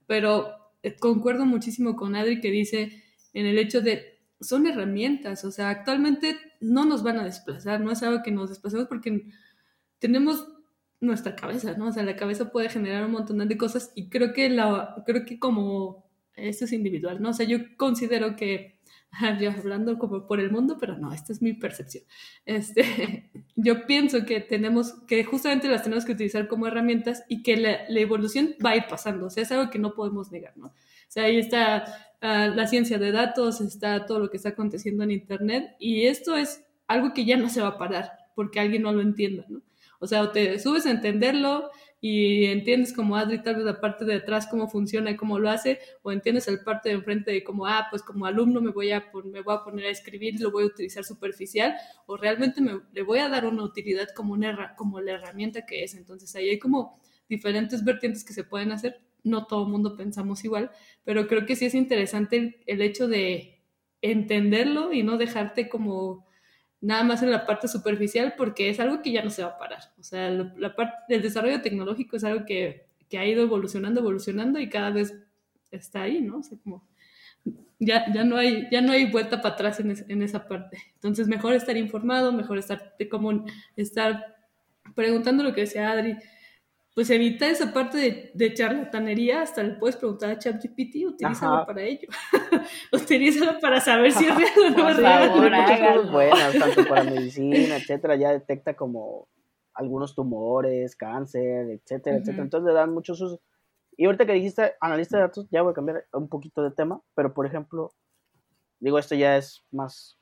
pero eh, concuerdo muchísimo con Adri que dice en el hecho de son herramientas, o sea, actualmente no nos van a desplazar, no es algo que nos desplacemos porque tenemos nuestra cabeza, ¿no? O sea, la cabeza puede generar un montón de cosas y creo que la creo que como esto es individual, ¿no? O sea, yo considero que yo hablando como por el mundo, pero no, esta es mi percepción. Este, yo pienso que tenemos, que justamente las tenemos que utilizar como herramientas y que la, evolución va a ir pasando, o sea, es algo que no podemos negar, ¿no? O sea, ahí está ah, la ciencia de datos, está todo lo que está aconteciendo en Internet y esto es algo que ya no se va a parar porque alguien no lo entienda, ¿no? O sea, o te subes a entenderlo y entiendes como Adri tal vez la parte de atrás cómo funciona y cómo lo hace, o entiendes el parte de enfrente de como, ah, pues como alumno me voy a, me voy a poner a escribir lo voy a utilizar superficial, o realmente me, le voy a dar una utilidad como, una, como la herramienta que es. Entonces ahí hay como diferentes vertientes que se pueden hacer. No todo mundo pensamos igual, pero creo que sí es interesante el, el hecho de entenderlo y no dejarte como nada más en la parte superficial porque es algo que ya no se va a parar. O sea, la parte del desarrollo tecnológico es algo que, que, ha ido evolucionando, evolucionando y cada vez está ahí, ¿no? O sea, como ya, ya, no, hay, ya no hay vuelta para atrás en, en esa parte. Entonces, mejor estar informado, mejor estar, como, estar preguntando lo que decía Adri, pues evita esa parte de, de, charlatanería, hasta le puedes preguntar a ChatGPT, utilízalo para ello. utilízalo para saber si es real o no es real. buenas, tanto para medicina, etcétera, ya detecta como algunos tumores, cáncer, etcétera, etcétera. Entonces le dan muchos usos. Y ahorita que dijiste analista de datos, ya voy a cambiar un poquito de tema, pero por ejemplo, digo, esto ya es más,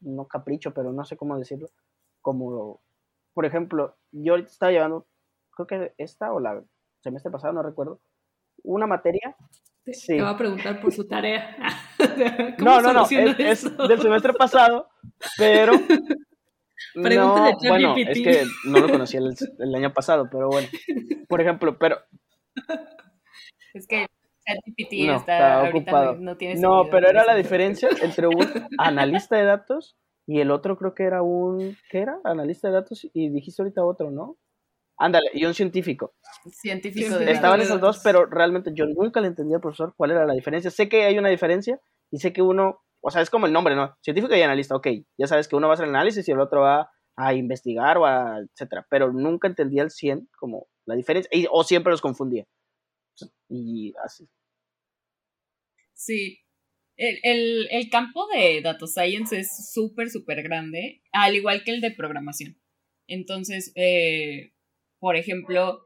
no capricho, pero no sé cómo decirlo, como, por ejemplo, yo ahorita estaba llevando, creo que esta o la semestre pasado, no recuerdo, una materia. Sí. Te va a preguntar por su tarea. no, no, no, es, del semestre pasado, pero... no, bueno, es que no lo conocí el, el año pasado, pero bueno, por ejemplo, pero es que ChatGPT no, está, ocupado. No, no pero era la diferencia entre un analista de datos y el otro creo que era un, ¿qué era? Analista de datos y dijiste ahorita otro, ¿no? Ándale, y un científico. Científico. Estaban esos dos, pero realmente yo nunca le entendía al profesor cuál era la diferencia. Sé que hay una diferencia y sé que uno, o sea, es como el nombre, ¿no? Científico y analista, ok. Ya sabes que uno va a hacer análisis y el otro va a investigar o a, etcétera. Pero nunca entendía al 100 como la diferencia, y, o siempre los confundía. Y así. Sí. El, campo de Data Science es súper, súper grande, al igual que el de programación. Entonces, eh, por ejemplo,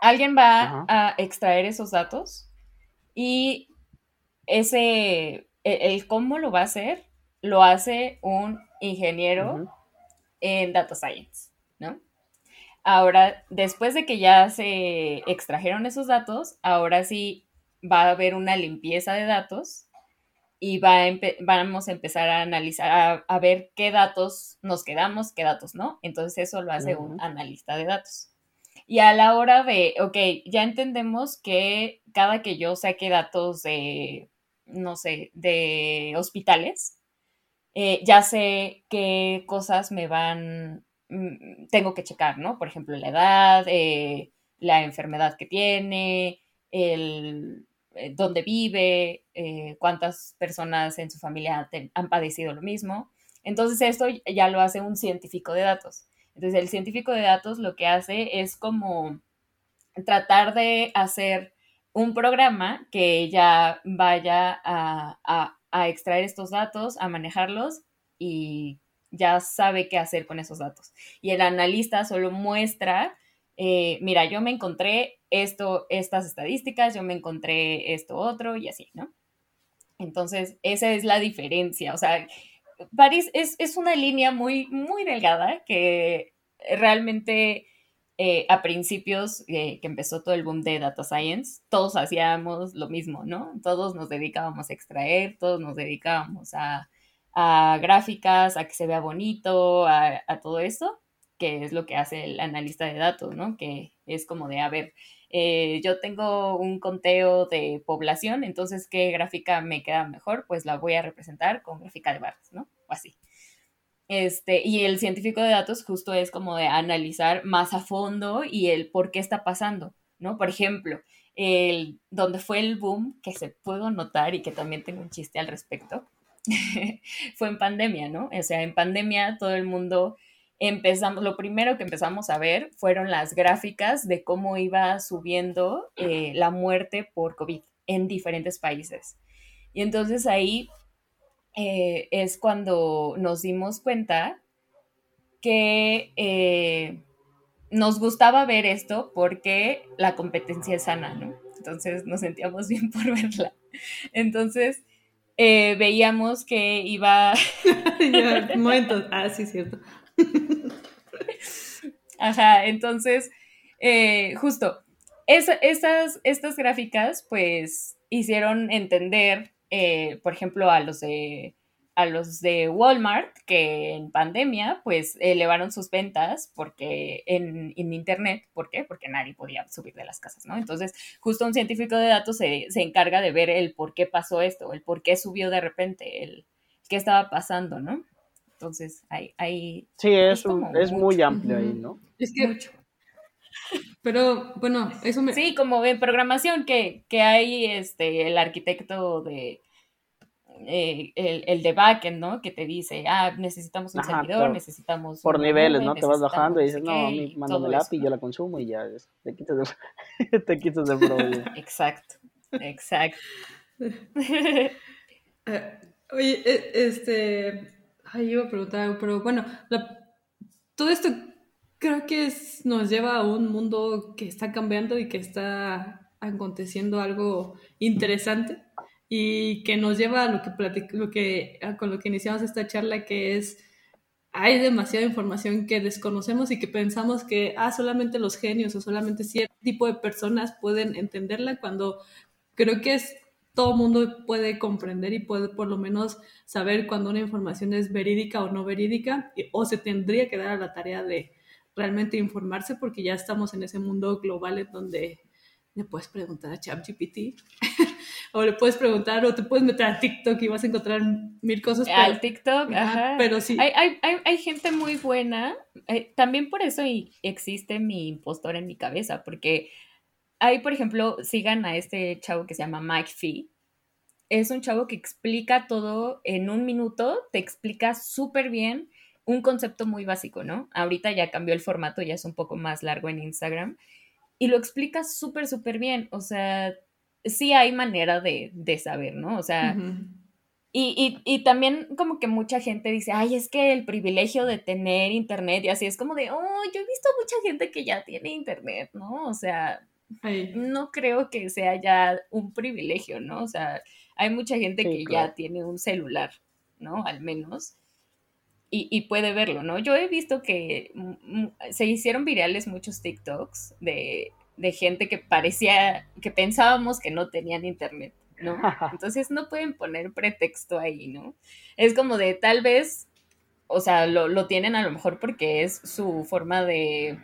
alguien va a extraer esos datos y ese, e, el, cómo lo va a hacer, lo hace un ingeniero en Data Science, ¿no? Ahora, después de que ya se extrajeron esos datos, ahora sí va a haber una limpieza de datos y va vamos a empezar a analizar, a, ver qué datos nos quedamos, qué datos no. Entonces eso lo hace un analista de datos. Y a la hora de, ok, ya entendemos que cada que yo saque datos de, no sé, de hospitales, eh, ya sé qué cosas me van Mm, tengo que checar, ¿no? Por ejemplo, la edad, eh, la enfermedad que tiene, el, eh, dónde vive, eh, cuántas personas en su familia han padecido lo mismo. Entonces esto ya lo hace un científico de datos. Entonces el científico de datos lo que hace es como tratar de hacer un programa que ya vaya a, extraer estos datos, a manejarlos y ya sabe qué hacer con esos datos. Y el analista solo muestra, eh, mira, yo me encontré esto, estas estadísticas, yo me encontré esto otro y así, ¿no? Entonces, esa es la diferencia. O sea, París es, una línea muy, muy delgada que realmente eh, a principios eh, que empezó todo el boom de data science, todos hacíamos lo mismo, ¿no? Todos nos dedicábamos a extraer, todos nos dedicábamos a a gráficas, a que se vea bonito, a, todo eso, que es lo que hace el analista de datos, ¿no? Que es como de, a ver, eh, yo tengo un conteo de población, entonces, ¿qué gráfica me queda mejor? Pues la voy a representar con gráfica de barras, ¿no? O así. Este, y el científico de datos justo es como de analizar más a fondo y el por qué está pasando, ¿no? Por ejemplo, el, donde fue el boom, que se pudo notar y que también tengo un chiste al respecto, fue en pandemia, ¿no? O sea, en pandemia todo el mundo empezamos, lo primero que empezamos a ver fueron las gráficas de cómo iba subiendo eh, la muerte por COVID en diferentes países. Y entonces ahí eh, es cuando nos dimos cuenta que eh, nos gustaba ver esto porque la competencia es sana, ¿no? Entonces nos sentíamos bien por verla. Entonces, eh, veíamos que iba... momentos, ah, sí, cierto. Ajá, entonces, eh, justo, esas, estas gráficas pues hicieron entender, eh, por ejemplo, a los de a los de Walmart que en pandemia pues elevaron sus ventas porque en, internet, ¿por qué? Porque nadie podía subir de las casas, ¿no? Entonces, justo un científico de datos se, encarga de ver el por qué pasó esto, el por qué subió de repente, el qué estaba pasando, ¿no? Entonces, ahí... ahí sí, es, es, muy amplio ahí, ¿no? Es que... Mucho. Pero bueno, eso me... Sí, como en programación que, que hay este, el arquitecto de eh, el, el, de backend, ¿no? Que te dice, ah, necesitamos un servidor, necesitamos... Por niveles, ¿no? Te vas bajando y dices, no, a mí mándame la API y yo la consumo y ya te quitas de, te quitas de problema. Exacto, exacto. Eh, oye, e, este... Ay, iba a preguntar pero bueno, todo esto creo que es, nos lleva a un mundo que está cambiando y que está aconteciendo algo interesante y que nos lleva a lo que, lo que con lo que iniciamos esta charla, que es hay demasiada información que desconocemos y que pensamos que ah, solamente los genios o solamente cierto tipo de personas pueden entenderla cuando creo que es todo mundo puede comprender y puede por lo menos saber cuando una información es verídica o no verídica o se tendría que dar a la tarea de realmente informarse porque ya estamos en ese mundo global en donde le puedes preguntar a ChatGPT o le puedes preguntar o te puedes meter a TikTok y vas a encontrar mil cosas. Al TikTok, ajá. Pero sí. Hay, hay, hay, hay gente muy buena. Eh, también por eso existe mi impostor en mi cabeza, porque hay, por ejemplo, sigan a este chavo que se llama Mike Fee. Es un chavo que explica todo en un minuto, te explica súper bien un concepto muy básico, ¿no? Ahorita ya cambió el formato, ya es un poco más largo en Instagram y lo explica súper, súper bien. O sea, sí hay manera de, saber, ¿no? O sea, y, y, también como que mucha gente dice, ay, es que el privilegio de tener internet y así es como de, oh, yo he visto mucha gente que ya tiene internet, ¿no? O sea, no creo que sea ya un privilegio, ¿no? O sea, hay mucha gente que ya tiene un celular, ¿no? Al menos y, puede verlo, ¿no? Yo he visto que se hicieron virales muchos TikToks de, gente que parecía, que pensábamos que no tenían internet, ¿no? Entonces no pueden poner pretexto ahí, ¿no? Es como de tal vez, o sea, lo, tienen a lo mejor porque es su forma de,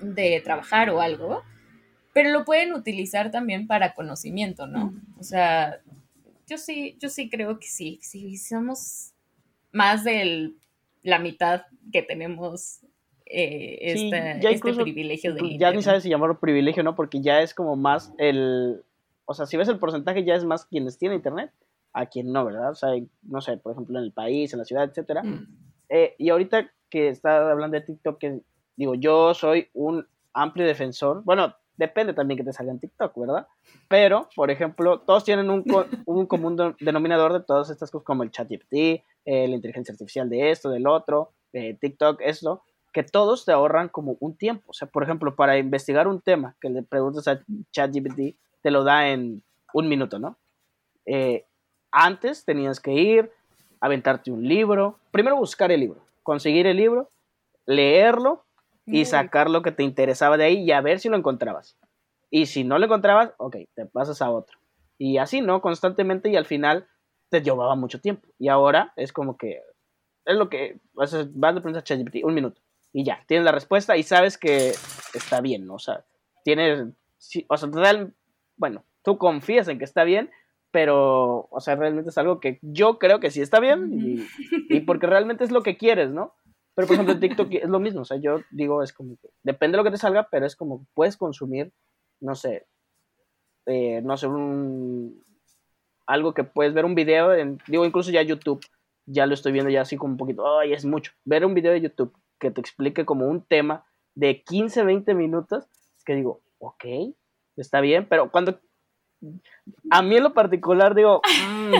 de trabajar o algo, pero lo pueden utilizar también para conocimiento, ¿no? O sea, yo sí, yo sí creo que sí, si somos más de la mitad que tenemos eh, este privilegio de Ya ni sabes si llamarlo privilegio, ¿no? Porque ya es como más el... O sea, si ves el porcentaje, ya es más quienes tienen internet a quien no, ¿verdad? O sea, no sé, por ejemplo, en el país, en la ciudad, etcétera. Mm. Eh, y ahorita que está hablando de TikTok, que digo, yo soy un amplio defensor, bueno, depende también que te salga en TikTok, ¿verdad? Pero, por ejemplo, todos tienen un, un común denominador de todas estas cosas como el chat GPT, eh, la inteligencia artificial de esto, del otro, de TikTok, esto, que todos te ahorran como un tiempo. O sea, por ejemplo, para investigar un tema que le preguntas a ChatGPT, te lo da en un minuto, ¿no? Eh, antes tenías que ir, aventarte un libro, primero buscar el libro, conseguir el libro, leerlo y sacar lo que te interesaba de ahí y a ver si lo encontrabas. Y si no lo encontrabas, ok, te pasas a otro. Y así, ¿no? Constantemente y al final te llevaba mucho tiempo. Y ahora es como que es lo que vas a, vas a preguntar ChatGPT un minuto y ya, tienes la respuesta y sabes que está bien, ¿no? O sea, tienes, o sea, bueno, tú confías en que está bien, pero, o sea, realmente es algo que yo creo que sí está bien y, y porque realmente es lo que quieres, ¿no? Pero, por ejemplo, en TikTok es lo mismo, o sea, yo digo, es como que, depende de lo que te salga, pero es como, puedes consumir, no sé, eh, no sé, un, algo que puedes ver un video, en, digo, incluso ya YouTube, ya lo estoy viendo ya así como un poquito, ay, es mucho. Ver un video de YouTube que te explique como un tema de 15, 20 minutos, es que digo, ok, está bien, pero cuando a mí en lo particular digo, mm,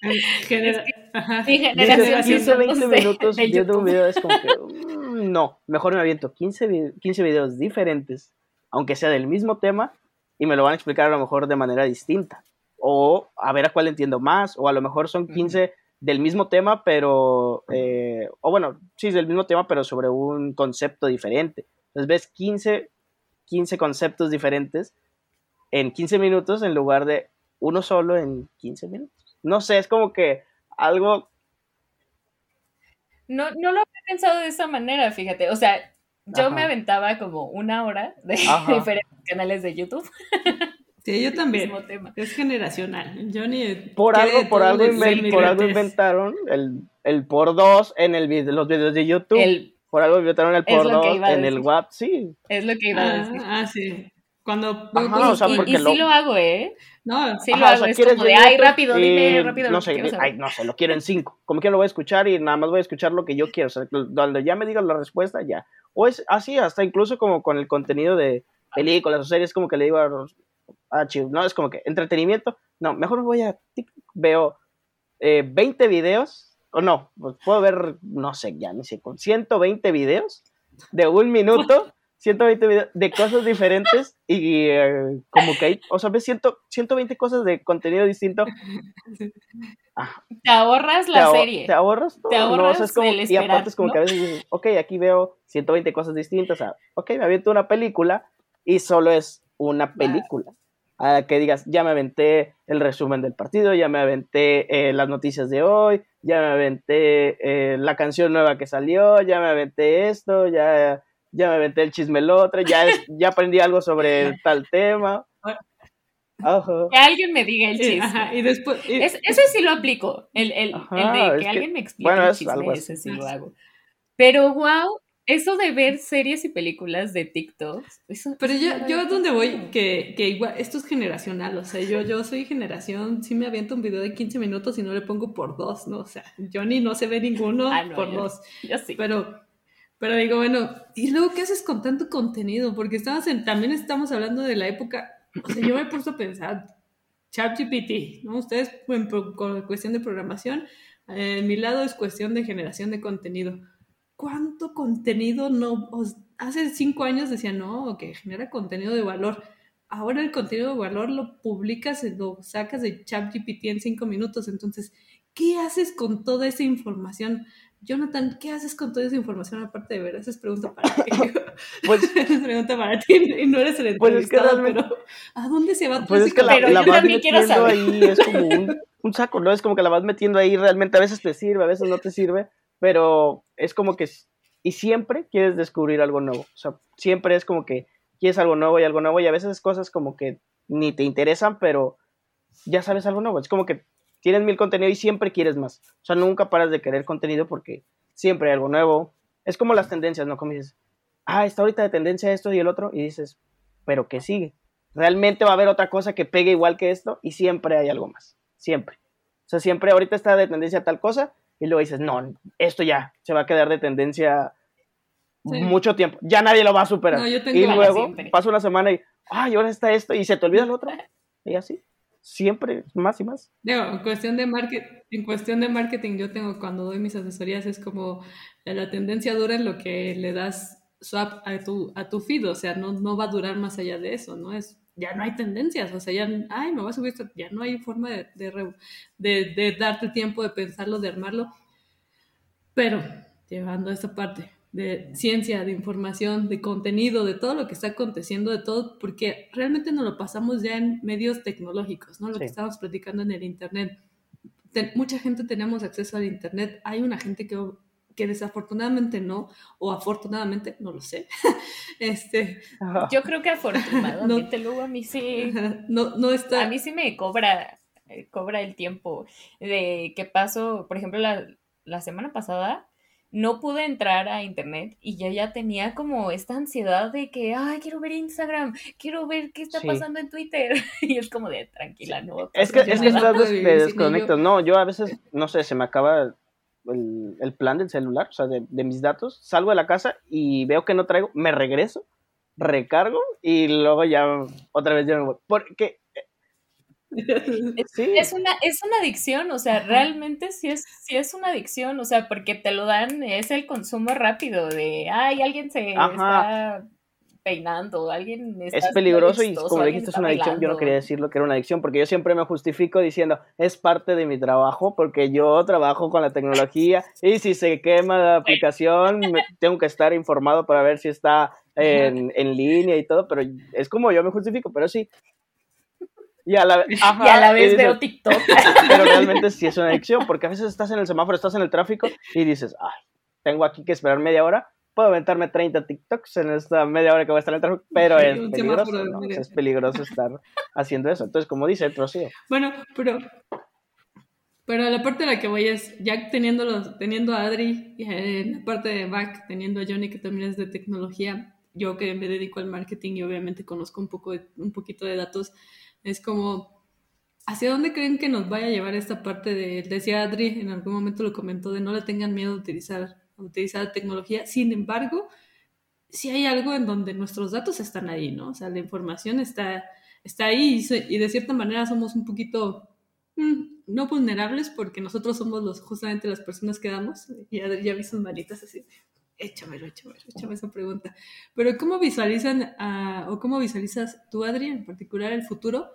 Genera... 15, 20 minutos viendo un video es como que, mm, no, mejor me aviento 15, 15 videos diferentes, aunque sea del mismo tema, y me lo van a explicar a lo mejor de manera distinta o a ver a cuál entiendo más, o a lo mejor son 15 del mismo tema, pero, eh, o bueno, sí, del mismo tema, pero sobre un concepto diferente. Entonces ves 15, 15 conceptos diferentes en 15 minutos en lugar de uno solo en 15 minutos. No sé, es como que algo... No, no lo había pensado de esa manera, fíjate. O sea, yo me aventaba como una hora de diferentes canales de YouTube. Sí, yo también. Es generacional. Yo ni por algo, por algo, por algo inventaron el, el por dos en el los videos de YouTube. por algo inventaron el por dos en el WAP, sí. Es lo que iba a ah, decir. Ah, sí. Cuando Ajá, o sea, y, y, sí lo hago, ¿eh? No, sí lo hago. es como de, ay, rápido, dime rápido. No sé, ay, no sé, lo quiero en cinco. Como que lo voy a escuchar y nada más voy a escuchar lo que yo quiero. O sea, cuando ya me digan la respuesta, ya. O es así, hasta incluso como con el contenido de películas o series, como que le digo a chido, no, es como que entretenimiento, no, mejor voy a veo eh, 20 videos, o no, pues puedo ver, no sé, ya ni sé, con 120 videos de un minuto 120 videos de cosas diferentes y eh, como que hay, o sea, ves 120 cosas de contenido distinto. te ahorras la serie. Te ahorras todo. Te ahorras no, es como, y aparte es como que a veces dices, ok, aquí veo 120 cosas distintas, o sea, ok, me aviento una película y solo es una película. A que digas, ya me aventé el resumen del partido, ya me aventé eh, las noticias de hoy, ya me aventé eh, la canción nueva que salió, ya me aventé esto, ya ya me aventé el chisme el otro, ya, ya aprendí algo sobre tal tema. Que alguien me diga el chisme. y después, ese sí lo aplico, el, el, el de que, alguien me explique el chisme, ese sí lo hago. Pero wow, eso de ver series y películas de TikTok. Pero yo, yo donde voy, que, que, igual, esto es generacional, o sea, yo, yo soy generación, sí me aviento un video de 15 minutos y no le pongo por dos, ¿no? O sea, Johnny no se ve ninguno ah, por dos. Yo sí. Pero pero digo, bueno, ¿y luego qué haces con tanto contenido? Porque estamos en, también estamos hablando de la época, o sea, yo me he puesto a pensar, ChatGPT, ¿no? Ustedes con cuestión de programación, eh, mi lado es cuestión de generación de contenido. ¿Cuánto contenido no? hace cinco años decía, no, que genera contenido de valor. Ahora el contenido de valor lo publicas, lo sacas de ChatGPT en cinco minutos. Entonces, ¿qué haces con toda esa información? Jonathan, ¿qué haces con toda esa información aparte de ver? Esa es pregunta para ti. pues, es pregunta para ti y no eres el entrevistado, pues es que pero ¿a dónde se va? Pues es que la, la vas metiendo ahí, es como un, un, saco, ¿no? Es como que la vas metiendo ahí, realmente a veces te sirve, a veces no te sirve, pero es como que, y siempre quieres descubrir algo nuevo, o sea, siempre es como que quieres algo nuevo y algo nuevo, y a veces es cosas como que ni te interesan, pero ya sabes algo nuevo, es como que tienes mil contenido y siempre quieres más. O sea, nunca paras de querer contenido porque siempre hay algo nuevo. Es como las tendencias, ¿no? Como dices, ah, está ahorita de tendencia esto y el otro, y dices, pero ¿qué sigue? Realmente va a haber otra cosa que pegue igual que esto y siempre hay algo más. Siempre. O sea, siempre ahorita está de tendencia tal cosa y luego dices, no, esto ya se va a quedar de tendencia mucho tiempo. Ya nadie lo va a superar. y luego pasa una semana y, ay, ahora está esto y se te olvida el otro. Y así siempre más y más. en cuestión de marketing, en cuestión de marketing yo tengo cuando doy mis asesorías es como la tendencia dura en lo que le das swap a tu, a tu feed, o sea, no, no va a durar más allá de eso, ¿no? Es, ya no hay tendencias, o sea, ya, ay, me va a subir esto, ya no hay forma de, de, de darte tiempo de pensarlo, de armarlo, pero llevando a esta parte, de ciencia, de información, de contenido, de todo lo que está aconteciendo, de todo, porque realmente nos lo pasamos ya en medios tecnológicos, ¿no? Lo que estamos platicando en el Internet. mucha gente tenemos acceso al Internet, hay una gente que, que desafortunadamente no, o afortunadamente, no lo sé. este, Yo creo que afortunadamente, luego a mí sí, no, no está... A mí sí me cobra, eh, cobra el tiempo de que paso, por ejemplo, la, la semana pasada no pude entrar a internet y ya ya tenía como esta ansiedad de que, ay, quiero ver Instagram, quiero ver qué está pasando en Twitter. y es como de, tranquila, no. Es que, es que estás desconectas. No, yo a veces, no sé, se me acaba el, plan del celular, o sea, de, de, mis datos, salgo de la casa y veo que no traigo, me regreso, recargo y luego ya otra vez ya me voy. Porque Es, una, es una adicción, o sea, realmente sí es, sí es una adicción, o sea, porque te lo dan, es el consumo rápido de, ay, alguien se está peinando, alguien está Es peligroso y como dijiste es una adicción, yo no quería decirlo que era una adicción, porque yo siempre me justifico diciendo, es parte de mi trabajo, porque yo trabajo con la tecnología y si se quema la aplicación, tengo que estar informado para ver si está en, en, línea y todo, pero es como yo me justifico, pero sí, y a la, vez veo TikTok. Pero realmente sí es una adicción, porque a veces estás en el semáforo, estás en el tráfico y dices, ay, tengo aquí que esperar media hora, puedo aventarme 30 TikToks en esta media hora que voy a estar en el tráfico, pero es peligroso, es peligroso estar haciendo eso. Entonces, como dice el trocío. Bueno, pero pero la parte de la que voy es, ya teniendo, los, teniendo a Adri, en la parte de back, teniendo a Johnny que también es de tecnología, yo que me dedico al marketing y obviamente conozco un, poco un poquito de datos, es como, ¿hacia dónde creen que nos vaya a llevar esta parte de, decía Adri, en algún momento lo comentó, de no le tengan miedo a utilizar, a utilizar tecnología? Sin embargo, si hay algo en donde nuestros datos están ahí, ¿no? O sea, la información está, está ahí y, de cierta manera somos un poquito mm, no vulnerables porque nosotros somos los justamente las personas que damos y ya vi sus manitas así. Échamelo, échamelo, échame esa pregunta. Pero ¿cómo visualizan o cómo visualizas tú, Adri, en particular el futuro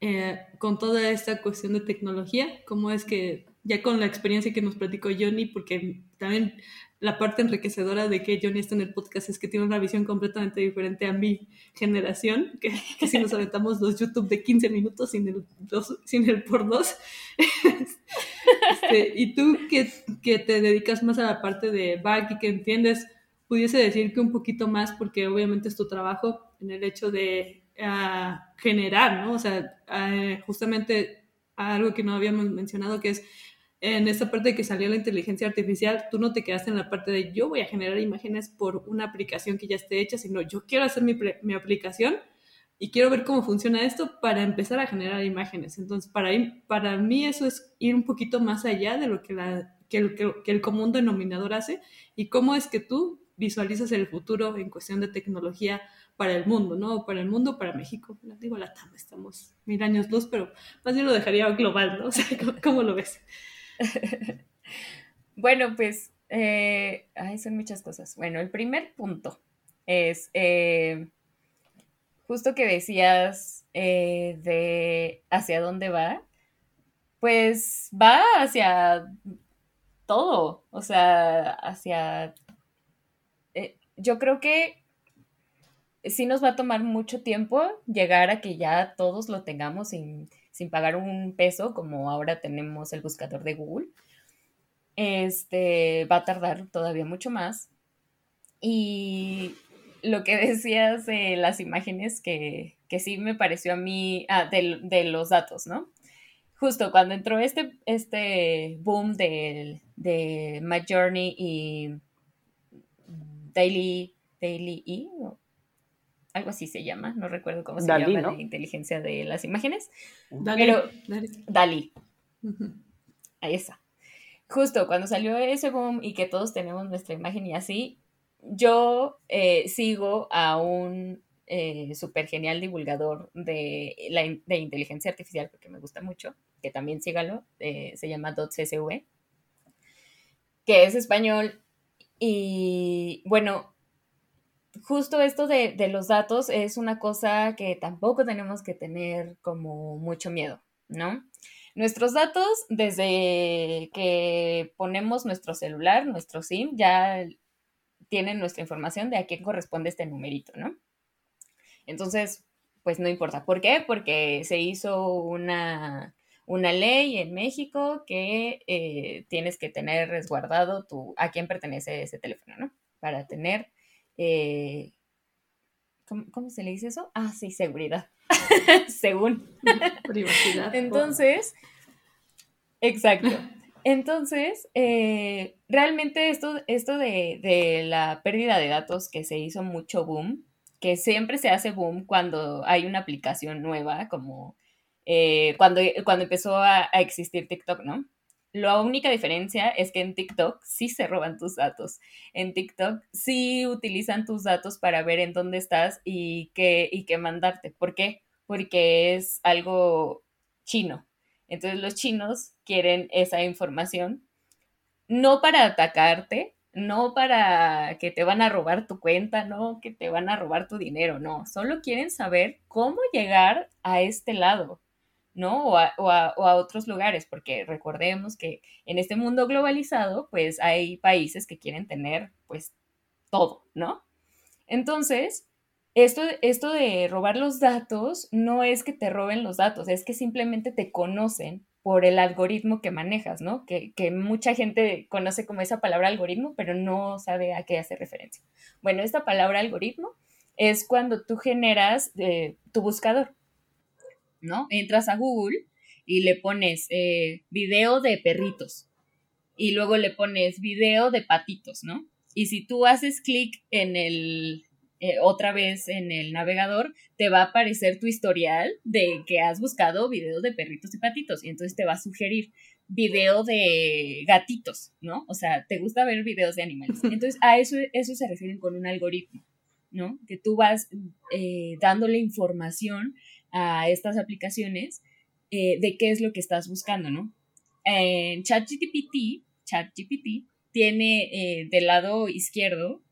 eh, con toda esta cuestión de tecnología? ¿Cómo es que, ya con la experiencia que nos platicó Johnny, porque también la parte enriquecedora de que Johnny está en el podcast es que tiene una visión completamente diferente a mi generación, que, si nos aventamos los YouTube de 15 minutos sin el, sin el por dos. Este, y tú que, que, te dedicas más a la parte de back y que entiendes, pudiese decir que un poquito más, porque obviamente es tu trabajo en el hecho de ah, generar, ¿no? O sea, ah, justamente algo que no habíamos mencionado, que es en esta parte de que salió la inteligencia artificial, tú no te quedaste en la parte de yo voy a generar imágenes por una aplicación que ya esté hecha, sino yo quiero hacer mi, mi aplicación y quiero ver cómo funciona esto para empezar a generar imágenes. Entonces, para, para mí eso es ir un poquito más allá de lo que, la, que, el, que el común denominador hace y cómo es que tú visualizas el futuro en cuestión de tecnología para el mundo, ¿no? Para el mundo, para México. Digo, la TAM, estamos mil años luz, pero más bien lo dejaría global, ¿no? O sea, cómo lo ves? bueno, pues, eh, son muchas cosas. Bueno, el primer punto es eh, justo que decías eh, de hacia dónde va, pues va hacia todo, o sea, hacia... yo creo que sí nos va a tomar mucho tiempo llegar a que ya todos lo tengamos sin sin pagar un peso, como ahora tenemos el buscador de Google. Este va a tardar todavía mucho más. Y lo que decías de las imágenes que, sí me pareció a mí, ah, de, los datos, ¿no? Justo cuando entró este, este boom de, de My Journey y Daily, Daily E, algo así se llama, no recuerdo cómo se llama la inteligencia de las imágenes, pero Dali. Ahí está. Justo cuando salió ese boom y que todos tenemos nuestra imagen y así, yo eh, sigo a un eh, súper genial divulgador de, la, de inteligencia artificial porque me gusta mucho, que también sígalo, eh, se llama .csv, que es español y bueno, justo esto de, los datos es una cosa que tampoco tenemos que tener como mucho miedo, ¿no? Nuestros datos, desde que ponemos nuestro celular, nuestro SIM, ya tienen nuestra información de a quién corresponde este numerito, ¿no? Entonces, pues no importa. ¿Por qué? Porque se hizo una, ley en México que eh, tienes que tener resguardado tu, a quién pertenece ese teléfono, ¿no? Para tener eh, ¿cómo, se le dice eso? Ah, sí, seguridad, según. Privacidad. Entonces, exacto. Entonces, eh, realmente esto, esto de, la pérdida de datos que se hizo mucho boom, que siempre se hace boom cuando hay una aplicación nueva, como eh, cuando, cuando empezó a, existir TikTok, ¿no? La única diferencia es que en TikTok sí se roban tus datos. En TikTok sí utilizan tus datos para ver en dónde estás y qué, y qué mandarte. ¿Por qué? Porque es algo chino. Entonces los chinos quieren esa información no para atacarte, no para que te van a robar tu cuenta, no que te van a robar tu dinero, no. Solo quieren saber cómo llegar a este lado ¿no? O a, otros lugares, porque recordemos que en este mundo globalizado, pues hay países que quieren tener, pues, todo, ¿no? Entonces, esto, esto de robar los datos no es que te roben los datos, es que simplemente te conocen por el algoritmo que manejas, ¿no? Que, mucha gente conoce como esa palabra algoritmo, pero no sabe a qué hace referencia. Bueno, esta palabra algoritmo es cuando tú generas eh, tu buscador. ¿No? Entras a Google y le pones eh, video de perritos y luego le pones video de patitos, ¿no? Y si tú haces clic en el, eh, otra vez en el navegador, te va a aparecer tu historial de que has buscado videos de perritos y patitos y entonces te va a sugerir video de gatitos, ¿no? O sea, te gusta ver videos de animales. Entonces, a eso, eso se refieren con un algoritmo, ¿no? Que tú vas eh, dándole información a estas aplicaciones eh, de qué es lo que estás buscando, ¿no? En ChatGPT, ChatGPT tiene eh, del lado izquierdo,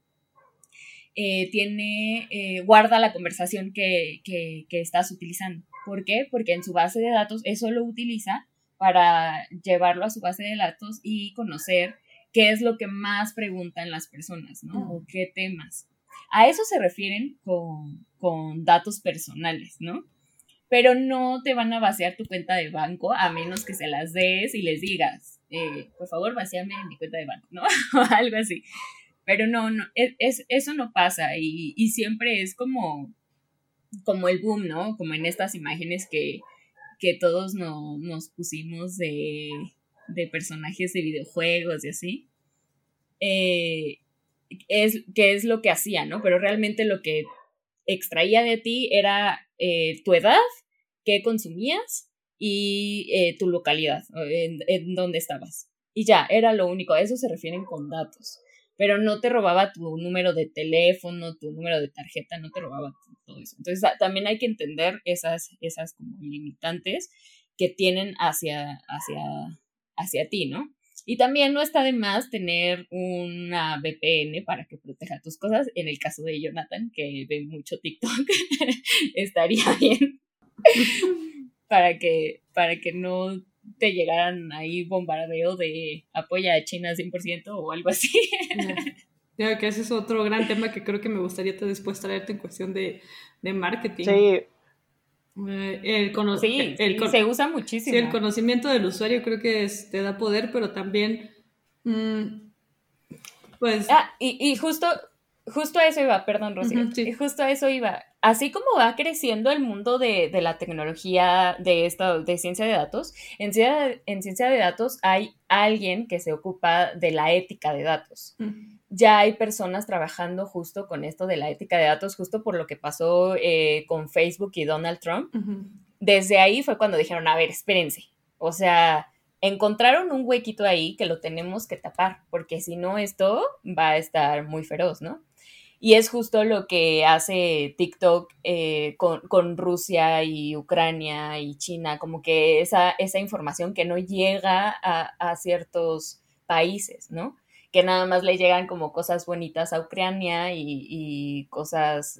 eh, tiene, guarda la conversación que, que, que, estás utilizando. ¿Por qué? Porque en su base de datos eso lo utiliza para llevarlo a su base de datos y conocer qué es lo que más preguntan las personas, ¿no? O qué temas. A eso se refieren con, con datos personales, ¿no? Pero no te van a vaciar tu cuenta de banco a menos que se las des y les digas, eh, por favor, vacíame mi cuenta de banco, ¿no? o algo así. Pero no, no, es, eso no pasa y, y, siempre es como, como el boom, ¿no? Como en estas imágenes que, que todos no, nos pusimos de, de personajes de videojuegos y así. Eh, es, que es lo que hacía, ¿no? Pero realmente lo que extraía de ti era eh, tu edad, qué consumías y eh, tu localidad, en, dónde estabas. Y ya, era lo único. A eso se refieren con datos. Pero no te robaba tu número de teléfono, tu número de tarjeta, no te robaba todo eso. Entonces también hay que entender esas, esas como limitantes que tienen hacia, hacia, hacia ti, ¿no? Y también no está de más tener una VPN para que proteja tus cosas. En el caso de Jonathan, que ve mucho TikTok, estaría bien para que, para que no te llegaran ahí bombardeo de apoya a China 100% o algo así. Ya, que ese es otro gran tema que creo que me gustaría después traerte en cuestión de, de marketing. Sí, eh, el sí, el, se usa muchísimo. Sí, el conocimiento del usuario creo que te da poder, pero también, mm, pues... Ah, y, y, justo, justo a eso iba, perdón, Rocío, y justo a eso iba. Así como va creciendo el mundo de, de la tecnología, de, esta, de ciencia de datos, en ciencia, en ciencia de datos hay alguien que se ocupa de la ética de datos ya hay personas trabajando justo con esto de la ética de datos, justo por lo que pasó eh, con Facebook y Donald Trump. Desde ahí fue cuando dijeron, a ver, espérense. O sea, encontraron un huequito ahí que lo tenemos que tapar, porque si no, esto va a estar muy feroz, ¿no? Y es justo lo que hace TikTok eh, con, Rusia y Ucrania y China, como que esa, esa información que no llega a, a ciertos países, ¿no? que nada más le llegan como cosas bonitas a Ucrania y, cosas,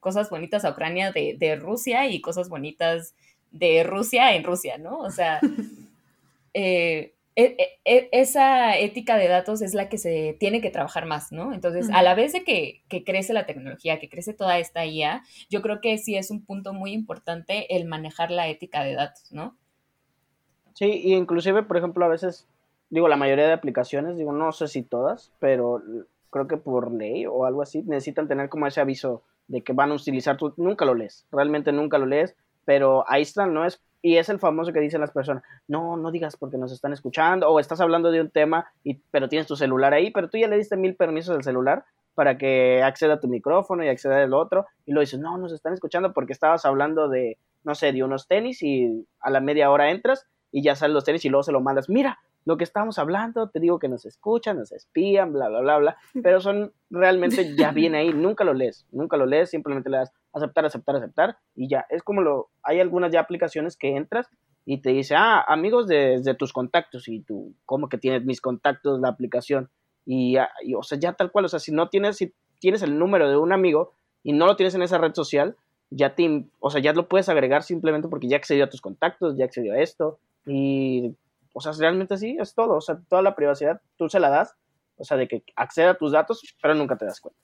cosas bonitas a Ucrania de, Rusia y cosas bonitas de Rusia en Rusia, ¿no? O sea, eh, e, e, e, esa ética de datos es la que se tiene que trabajar más, ¿no? Entonces, a la vez de que, que, crece la tecnología, que crece toda esta IA, yo creo que sí es un punto muy importante el manejar la ética de datos, ¿no? Sí, y inclusive, por ejemplo, a veces digo, la mayoría de aplicaciones, digo, no sé si todas, pero creo que por ley o algo así, necesitan tener como ese aviso de que van a utilizar tu, nunca lo lees, realmente nunca lo lees, pero ahí está, no es, y es el famoso que dicen las personas, no, no digas porque nos están escuchando, o estás hablando de un tema, y, pero tienes tu celular ahí, pero tú ya le diste mil permisos al celular para que acceda a tu micrófono y acceda al otro, y lo dices, no, nos están escuchando porque estabas hablando de, no sé, de unos tenis y a la media hora entras y ya salen los tenis y luego se lo mandas, mira, lo que estamos hablando, te digo que nos escuchan, nos espían, bla, bla, bla, bla, pero son realmente ya viene ahí, nunca lo lees, nunca lo lees, simplemente le das aceptar, aceptar, aceptar y ya, es como lo, hay algunas ya aplicaciones que entras y te dice, ah, amigos de, tus contactos y tú, ¿cómo que tienes mis contactos, la aplicación? Y, y, o sea, ya tal cual, o sea, si no tienes, si tienes el número de un amigo y no lo tienes en esa red social, ya te, o sea, ya lo puedes agregar simplemente porque ya accedió a tus contactos, ya accedió a esto y o sea, realmente sí, es todo. O sea, toda la privacidad tú se la das, o sea, de que acceda a tus datos, pero nunca te das cuenta.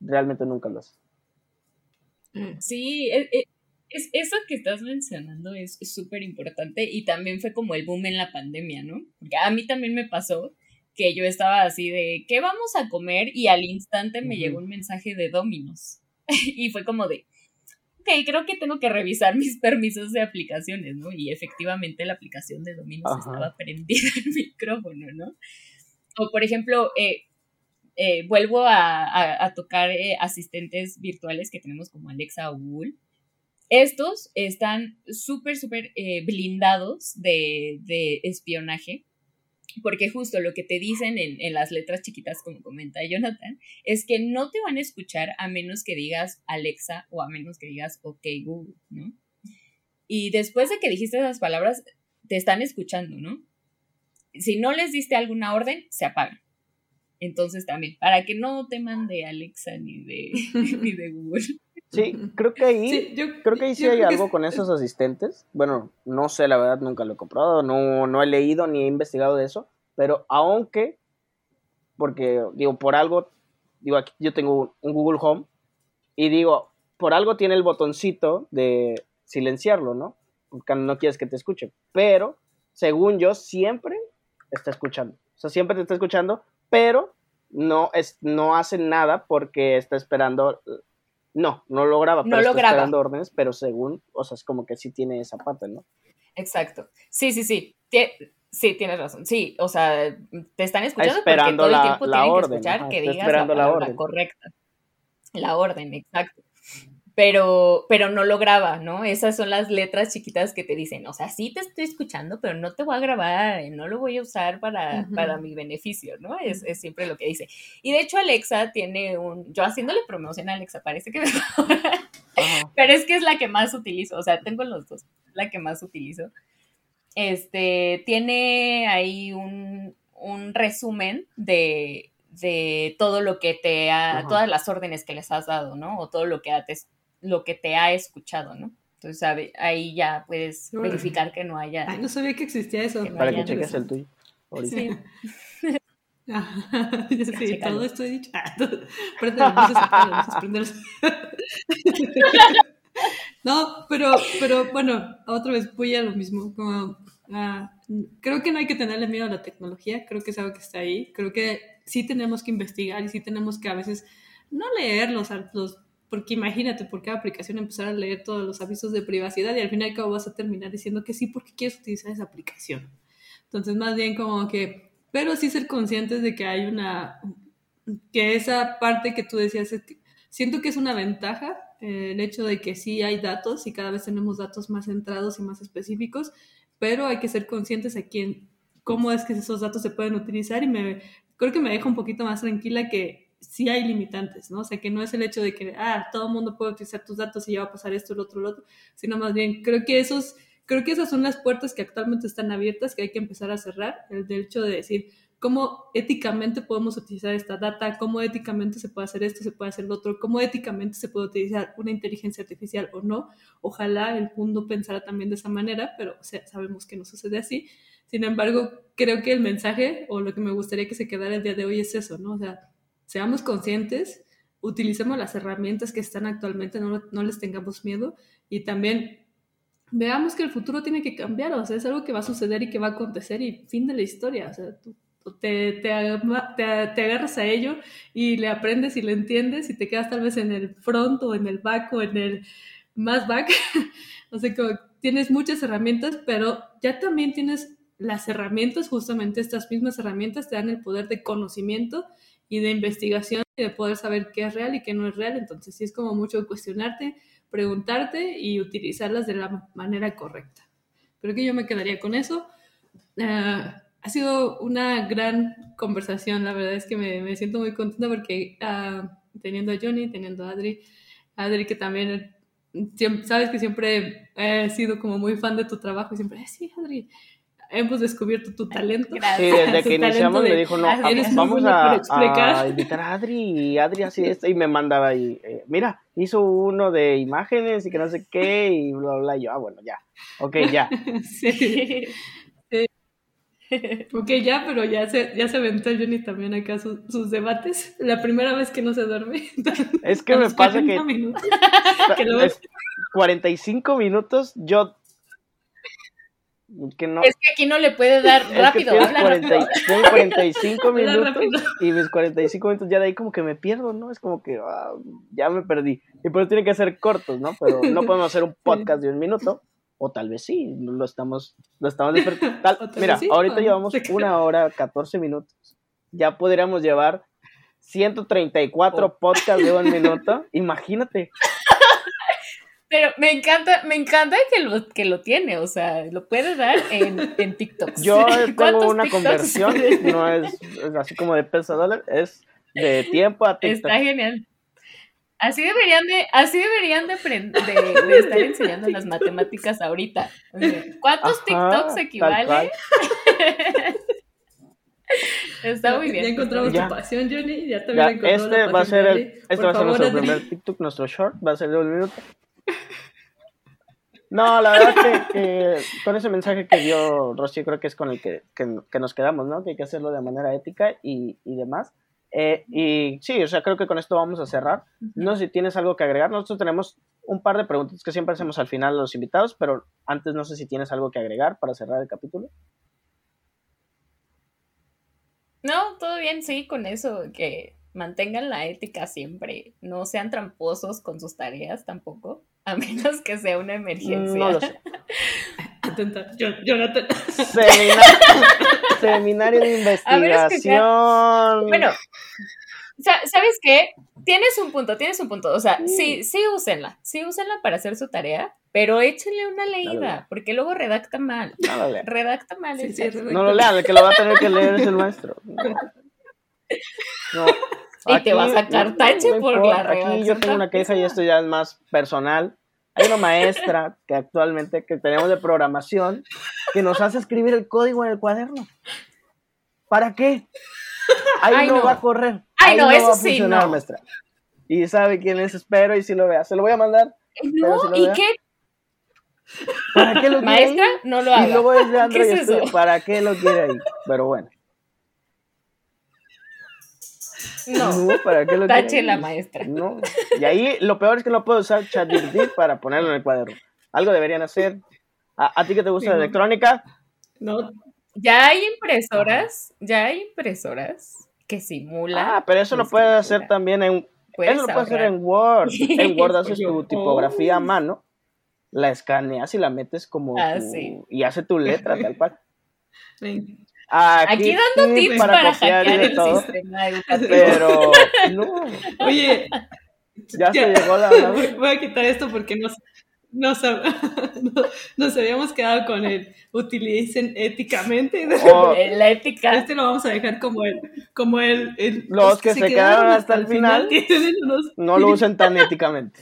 Realmente nunca lo haces. Sí, e, e, es, eso que estás mencionando es súper importante y también fue como el boom en la pandemia, ¿no? Porque a mí también me pasó que yo estaba así de, ¿qué vamos a comer? Y al instante me llegó un mensaje de Dominos. y fue como de, ok, creo que tengo que revisar mis permisos de aplicaciones, ¿no? Y efectivamente la aplicación de Domino's estaba prendida el micrófono, ¿no? O por ejemplo, eh, eh, vuelvo a, tocar eh, asistentes virtuales que tenemos como Alexa o Google. Estos están súper, súper blindados de, de espionaje porque justo lo que te dicen en, las letras chiquitas, como comenta Jonathan, es que no te van a escuchar a menos que digas Alexa o a menos que digas OK Google, ¿no? Y después de que dijiste esas palabras, te están escuchando, ¿no? si no les diste alguna orden, se apagan. Entonces también, para que no te mande Alexa ni de, ni de Google. Sí, creo que ahí, yo, creo que ahí sí hay algo con esos asistentes. Bueno, no sé, la verdad nunca lo he comprado, no, no he leído ni he investigado de eso, pero aunque, porque digo, por algo, digo, aquí yo tengo un Google Home y digo, por algo tiene el botoncito de silenciarlo, ¿no? Porque no quieres que te escuche, pero según yo siempre está escuchando. O sea, siempre te está escuchando, pero no, es, no hace nada porque está esperando. No, no lo graba, pero está esperando órdenes, pero según, o sea, es como que sí tiene esa parte, ¿no? Exacto. Sí, sí, sí. sí, tienes razón. Sí, o sea, te están escuchando porque todo el tiempo tienen que escuchar que digas la, la orden. correcta. La orden, exacto pero, pero no lo graba, ¿no? Esas son las letras chiquitas que te dicen, o sea, sí te estoy escuchando, pero no te voy a grabar, eh, no lo voy a usar para, para mi beneficio, ¿no? Es, es, siempre lo que dice. Y de hecho Alexa tiene un, yo haciéndole promoción a Alexa, parece que me pero es que es la que más utilizo, o sea, tengo los dos, la que más utilizo. Este, tiene ahí un, un resumen de, de todo lo que te ha, todas las órdenes que les has dado, ¿no? O todo lo que ha, lo que te ha escuchado, ¿no? Entonces ahí ya puedes verificar que no haya. Ay, no sabía que existía eso. Para que cheques el tuyo. Sí. sí, todo esto he dicho. Ah, no, pero, pero bueno, otra vez voy a lo mismo. Como, ah, creo que no hay que tenerle miedo a la tecnología, creo que es algo que está ahí. Creo que sí tenemos que investigar y sí tenemos que a veces no leer los, los porque imagínate por cada aplicación empezar a leer todos los avisos de privacidad y al final y al cabo vas a terminar diciendo que sí porque quieres utilizar esa aplicación. Entonces, más bien como que, pero sí ser conscientes de que hay una, que esa parte que tú decías, siento que es una ventaja eh, el hecho de que sí hay datos y cada vez tenemos datos más centrados y más específicos, pero hay que ser conscientes aquí en cómo es que esos datos se pueden utilizar y me creo que me deja un poquito más tranquila que sí hay limitantes, ¿no? O sea, que no es el hecho de que, ah, todo el mundo puede utilizar tus datos y ya va a pasar esto, el otro, el otro, sino más bien, creo que esos, creo que esas son las puertas que actualmente están abiertas, que hay que empezar a cerrar, el hecho de decir, cómo éticamente podemos utilizar esta data, cómo éticamente se puede hacer esto, se puede hacer lo otro, cómo éticamente se puede utilizar una inteligencia artificial o no. Ojalá el mundo pensara también de esa manera, pero sabemos que no sucede así. Sin embargo, creo que el mensaje o lo que me gustaría que se quedara el día de hoy es eso, ¿no? O sea, seamos conscientes, utilicemos las herramientas que están actualmente, no, les tengamos miedo y también veamos que el futuro tiene que cambiar, o sea, es algo que va a suceder y que va a acontecer y fin de la historia, o sea, tú, te, te, agarras a ello y le aprendes y le entiendes y te quedas tal vez en el front o en el back o en el más back, o sea, que tienes muchas herramientas, pero ya también tienes las herramientas, justamente estas mismas herramientas te dan el poder de conocimiento y de investigación y de poder saber qué es real y qué no es real. Entonces sí es como mucho cuestionarte, preguntarte y utilizarlas de la manera correcta. Creo que yo me quedaría con eso. Ah, ha sido una gran conversación, la verdad es que me, me siento muy contenta porque uh, teniendo a Johnny, teniendo a Adri, Adri que también sabes que siempre he sido como muy fan de tu trabajo y siempre, sí, Adri, hemos descubierto tu talento. Sí, desde que iniciamos me dijo, no, vamos a, invitar a Adri y Adri así esto y me mandaba ahí, eh, mira, hizo uno de imágenes y que no sé qué y bla, bla, y yo, ah, bueno, ya, ok, ya. sí. Ok, ya, pero ya se, ya se aventó Johnny también acá sus debates. La primera vez que no se duerme. Es que me pasa que, minutos, que 45 minutos yo es que aquí no le puede dar rápido. habla 45 minutos y mis 45 minutos ya de ahí como que me pierdo, ¿no? Es como que ah, ya me perdí. Y por eso tiene que ser cortos, ¿no? Pero no podemos hacer un podcast de un minuto. O tal vez sí, lo estamos, lo estamos Mira, ahorita llevamos una hora, 14 minutos. Ya podríamos llevar 134 podcasts de un minuto. Imagínate. Pero me encanta, me encanta que lo, que lo tiene, o sea, lo puede dar en, en TikTok. Yo tengo una conversión, no es, así como de peso a dólar, es de tiempo a TikTok. Está genial. Así deberían de, así deberían de, de, estar enseñando las matemáticas ahorita. ¿Cuántos TikToks equivale? Está muy bien. Ya encontramos tu pasión, Johnny. Ya también ya, Este va a ser el, este va a ser nuestro primer TikTok, nuestro short. Va a ser de un minuto. No, la verdad que, con ese mensaje que dio Rosy, creo que es con el que, que, nos quedamos, ¿no? Que hay que hacerlo de manera ética y, y demás. Eh, y sí, o sea, creo que con esto vamos a cerrar. No sé si tienes algo que agregar. Nosotros tenemos un par de preguntas que siempre hacemos al final a los invitados, pero antes no sé si tienes algo que agregar para cerrar el capítulo. No, todo bien, sí, con eso, que mantengan la ética siempre, no sean tramposos con sus tareas tampoco, a menos que sea una emergencia. No lo sé. Jonathan. Seminario, de investigación. bueno, ¿sabes qué? Tienes un punto, tienes un punto. O sea, sí, sí úsenla, sí úsenla para hacer su tarea, pero échenle una leída, porque luego redacta mal. No lo redacta mal. no lo lean, el que lo va a tener que leer es el maestro. No. Y te va a sacar tache por la redacción. Aquí yo tengo una queja y esto ya es más personal. Hay una maestra que actualmente que tenemos de programación que nos hace escribir el código en el cuaderno. ¿Para qué? Ahí no, va a correr. Ay, no, eso va a funcionar, sí, maestra. Y sabe quién es, espero y si lo vea. Se lo voy a mandar. No, ¿y qué? ¿Para qué lo quiere Maestra, no lo haga. Y luego es Android ¿Qué ¿Para qué lo quiere ahí? Pero bueno. No, ¿para qué lo Tache la maestra. No. Y ahí lo peor es que no puedo usar ChatGPT para ponerlo en el cuaderno. Algo deberían hacer. ¿A, ti que te gusta la electrónica? No. Ya hay impresoras, ya hay impresoras que simulan. Ah, pero eso lo puedes hacer también en. Eso lo puedes hacer en Word. En Word haces tu tipografía a mano, la escaneas y la metes como. Ah, y hace tu letra tal cual. Aquí, dando tips para, para hackear el todo, sistema educativo. Pero, no. Oye, ya, se llegó la Voy a quitar esto porque nos, nos, nos habíamos quedado con el utilicen éticamente. Oh. la ética. Este lo vamos a dejar como el. Como el, los, que, se, quedaron, hasta, el final, no lo usen tan éticamente.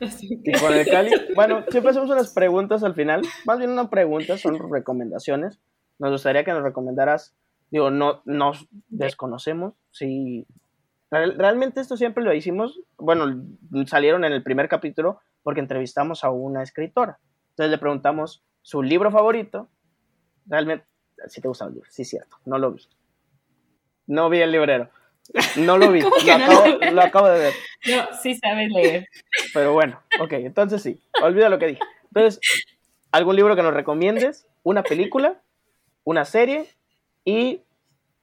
Y con el Cali, bueno, siempre hacemos unas preguntas al final, más bien una pregunta, son recomendaciones. Nos gustaría que nos recomendaras, digo, no nos desconocemos, si realmente esto siempre lo hicimos, bueno, salieron en el primer capítulo porque entrevistamos a una escritora. Entonces le preguntamos su libro favorito. Realmente, si te gusta el libro, sí, cierto, no lo vi. No vi el librero. No lo vi, lo acabo, de ver. No, sí sabes leer. Pero bueno, ok, entonces sí, olvida lo que dije. Entonces, algún libro que nos recomiendes, una película, una serie y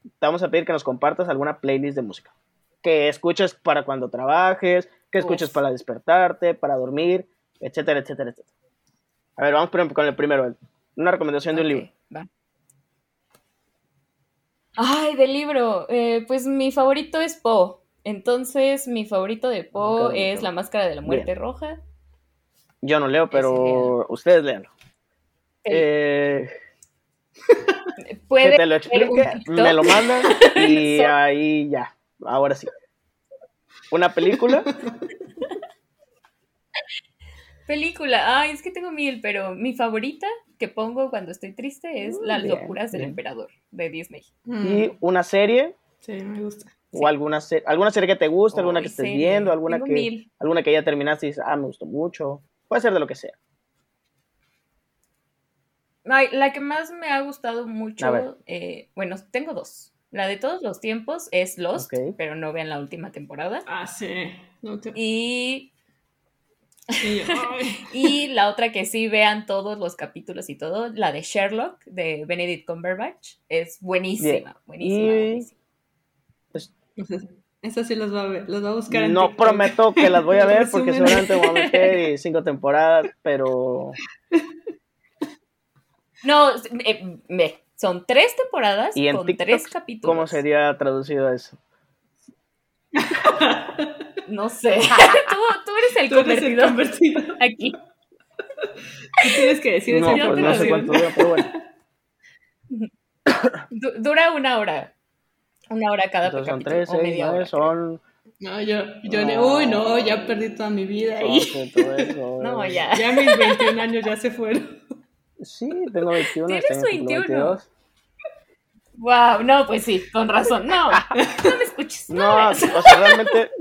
te vamos a pedir que nos compartas alguna playlist de música. Que escuches para cuando trabajes, que escuches para despertarte, para dormir, etcétera, etcétera, etcétera. A ver, vamos con el primero. Una recomendación de un libro. Va. Ay, del libro. Eh, pues mi favorito es Poe. Entonces, mi favorito de Poe es La Máscara de la Muerte Roja. Yo no leo, pero ustedes leanlo. Eh, Puede que te lo explique, me lo mandan y ahí ya. Ahora sí. ¿Una película? película. Ay, es que tengo mil, pero mi favorita que pongo cuando estoy triste es Las locuras del emperador de Disney. ¿Y una serie? Sí, me gusta. ¿O alguna, serie, alguna serie que te guste, alguna que estés viendo, alguna que, alguna que ya terminaste y dices, ah, me gustó mucho? Puede ser de lo que sea. Ay, la que más me ha gustado mucho, eh, bueno, tengo dos. La de todos los tiempos es Lost, pero no vean la última temporada. Ah, sí. Y y la otra que sí vean todos los capítulos y todo, la de Sherlock de Benedict Cumberbatch, es buenísima, buenísima. Esa sí las va a ver, las va a buscar. no prometo que las voy a ver porque seguramente voy a meter cinco temporadas, pero... No, eh, son tres temporadas ¿Y con tres capítulos. ¿Cómo sería traducido eso? No sé. tú, eres el, convertido, aquí. ¿Qué tienes que decir no, pues no sé cuánto dura, pero bueno. dura una hora. Una hora cada Entonces son tres, seis, media hora, son... No, yo, yo no. uy, no, ya perdí toda mi vida ahí. no, ya. Ya mis 21 años ya se fueron. Sí, tengo 21. ¿Tienes 21? Wow, no, pues sí, con razón. No, no me escuches. No, o sea, realmente.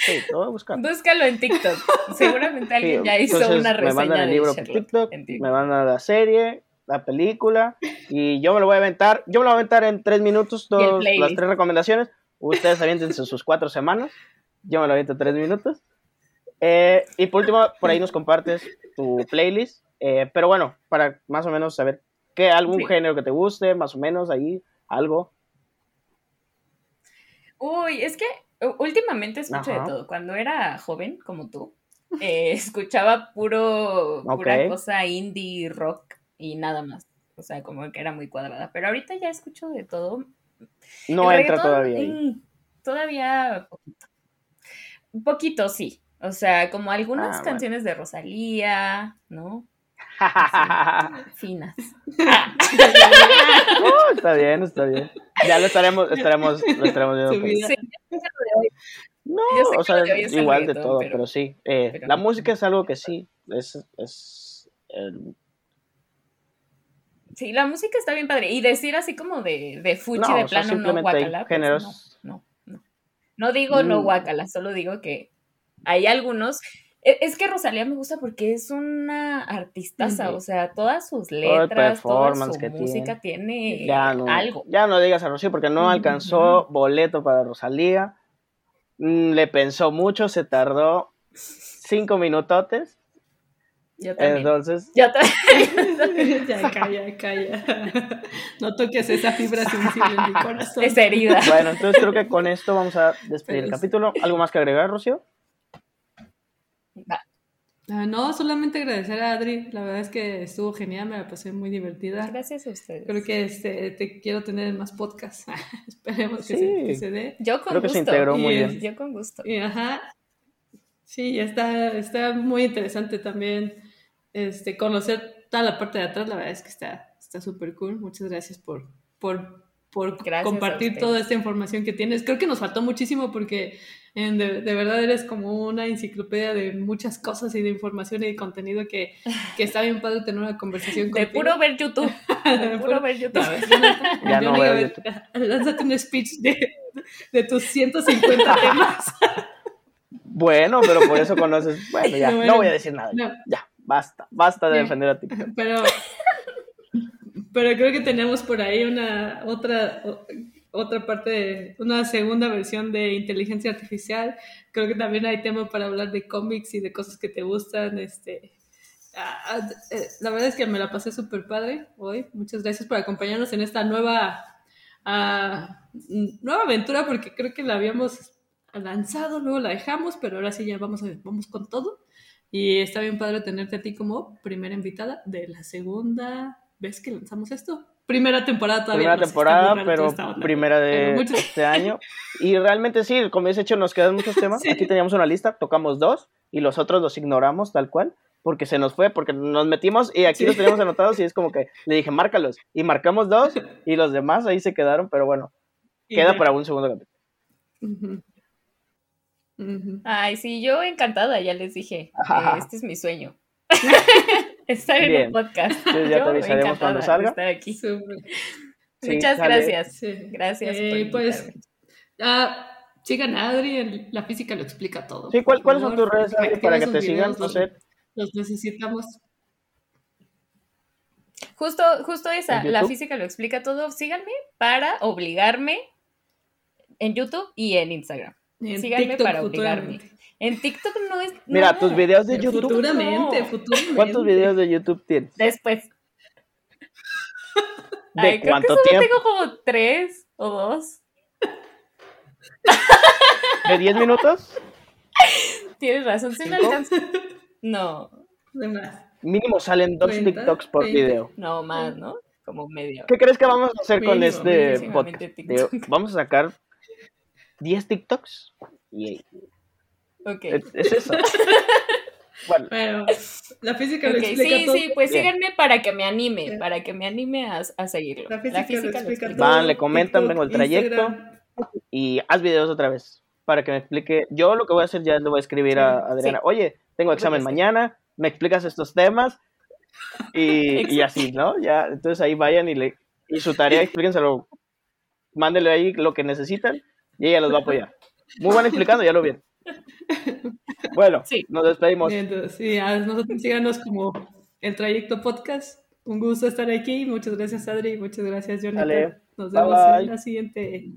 Sí, te voy a buscar. Búscalo en TikTok. Seguramente alguien ya hizo una reseña. Me mandan el libro por TikTok, me mandan la serie, la película, y yo me lo voy a aventar. Yo me lo voy a aventar en tres minutos, todas las tres recomendaciones. Ustedes aviéntense sus cuatro semanas. Yo me lo aviento en tres minutos. Eh, y por último, por ahí nos compartes tu playlist. Eh, pero bueno, para más o menos saber qué algún género que te guste, más o menos ahí, algo. Uy, es que últimamente escucho de todo. Cuando era joven, como tú, eh, escuchaba puro, pura cosa indie, rock y nada más. O sea, como que era muy cuadrada. Pero ahorita ya escucho de todo. No entra todavía. Mm, todavía poquito. Un poquito, sí. O sea, como algunas ah, canciones de Rosalía, ¿no? finas. Uh, está bien, está bien. Ya lo estaremos, estaremos, lo estaremos viendo. no, o sea, igual de todo, pero, sí. Eh, la música es algo que sí, es, es Sí, la música está bien padre. Y decir así como de, de fuchi de plano no guacala. Pues no, no, no. digo no mm. guacala, solo digo que hay algunos e, es que Rosalía me gusta porque es una artistaza, o sea, todas sus letras, toda su música tiene, algo. Ya no digas a Rocío porque no alcanzó boleto para Rosalía. Mm, le pensó mucho, se tardó cinco minutotes. Yo también. Entonces. Yo también. ya, calla, calla. No toques esa fibra sensible en mi corazón. Es herida. Bueno, entonces creo que con esto vamos a despedir el capítulo. ¿Algo más que agregar, Rocío? Ah, no, solamente agradecer a Adri. La verdad es que estuvo genial, me la pasé muy divertida. Gracias a ustedes. Creo que este, te quiero tener en más podcasts. Esperemos que, se, dé. Yo con Creo gusto. que se integró muy bien. Yo con gusto. Y, ajá. Sí, está, está muy interesante también este, conocer toda la parte de atrás. La verdad es que está súper cool. Muchas gracias por, por, por compartir toda esta información que tienes. Creo que nos faltó muchísimo porque de, verdad eres como una enciclopedia de muchas cosas y de información y de contenido que, que está bien padre tener una conversación De puro ver YouTube. De puro ver YouTube. ya no veo YouTube. Lánzate un speech de, de tus 150 temas. Bueno, pero por eso conoces. Bueno, ya, no, voy a decir nada. Ya, basta, basta de defender a ti. Pero, pero creo que tenemos por ahí una otra otra parte, de, una segunda versión de inteligencia artificial. Creo que también hay tema para hablar de cómics y de cosas que te gustan. Este, eh, la verdad es que me la pasé súper padre hoy. Muchas gracias por acompañarnos en esta nueva, nueva aventura, porque creo que la habíamos lanzado, luego la dejamos, pero ahora sí ya vamos, a, vamos con todo. Y está bien padre tenerte a ti como primera invitada de la segunda vez que lanzamos esto primera temporada todavía. Primera temporada, pero primera de este año. Y realmente sí, como dice hecho, nos quedan muchos temas. Aquí teníamos una lista, tocamos dos y los otros los ignoramos tal cual, porque se nos fue, porque nos metimos y aquí los teníamos anotados y es como que le dije, márcalos. Y marcamos dos y los demás ahí se quedaron, pero bueno, queda para un segundo capítulo. Ay, sí, yo encantada, ya les dije, este es mi sueño. estar en el podcast. ya te avisaremos cuando salga. Estar aquí. Muchas gracias. Gracias. Eh, pues, sigan a Adri, la física lo explica todo. Sí, ¿cuáles son tus redes para que te sigan? No sé. Los necesitamos. Justo, justo esa, la física lo explica todo. Síganme para obligarme en YouTube y en Instagram. Síganme para obligarme. En TikTok no es. Mira, tus videos de YouTube. Futuramente, futuramente. ¿Cuántos videos de YouTube tienes? Después. ¿De Ay, cuánto creo que solo tengo como tres o dos. ¿De diez minutos? Tienes razón, sí me alcanza. No. De más. Mínimo salen dos TikToks por video. No, más, ¿no? Como medio. ¿Qué crees que vamos a hacer con este podcast? Vamos a sacar 10 TikToks y es, eso. bueno. la física lo explica sí, Sí, pues síganme para que me anime, para que me anime a, a seguirlo. La física, lo explica, Van, le comentan, vengo el trayecto y haz videos otra vez para que me explique. Yo lo que voy a hacer ya es le voy a escribir a Adriana, oye, tengo examen mañana, me explicas estos temas y, y, así, ¿no? Ya, entonces ahí vayan y le y su tarea, explíquenselo, mándele ahí lo que necesitan y ella los va a apoyar. Muy buena explicando, ya lo vieron. Bueno, nos despedimos. sí, a nosotros síganos como el trayecto podcast. Un gusto estar aquí. Muchas gracias, Adri. Muchas gracias, Jonathan. Nos vemos en la siguiente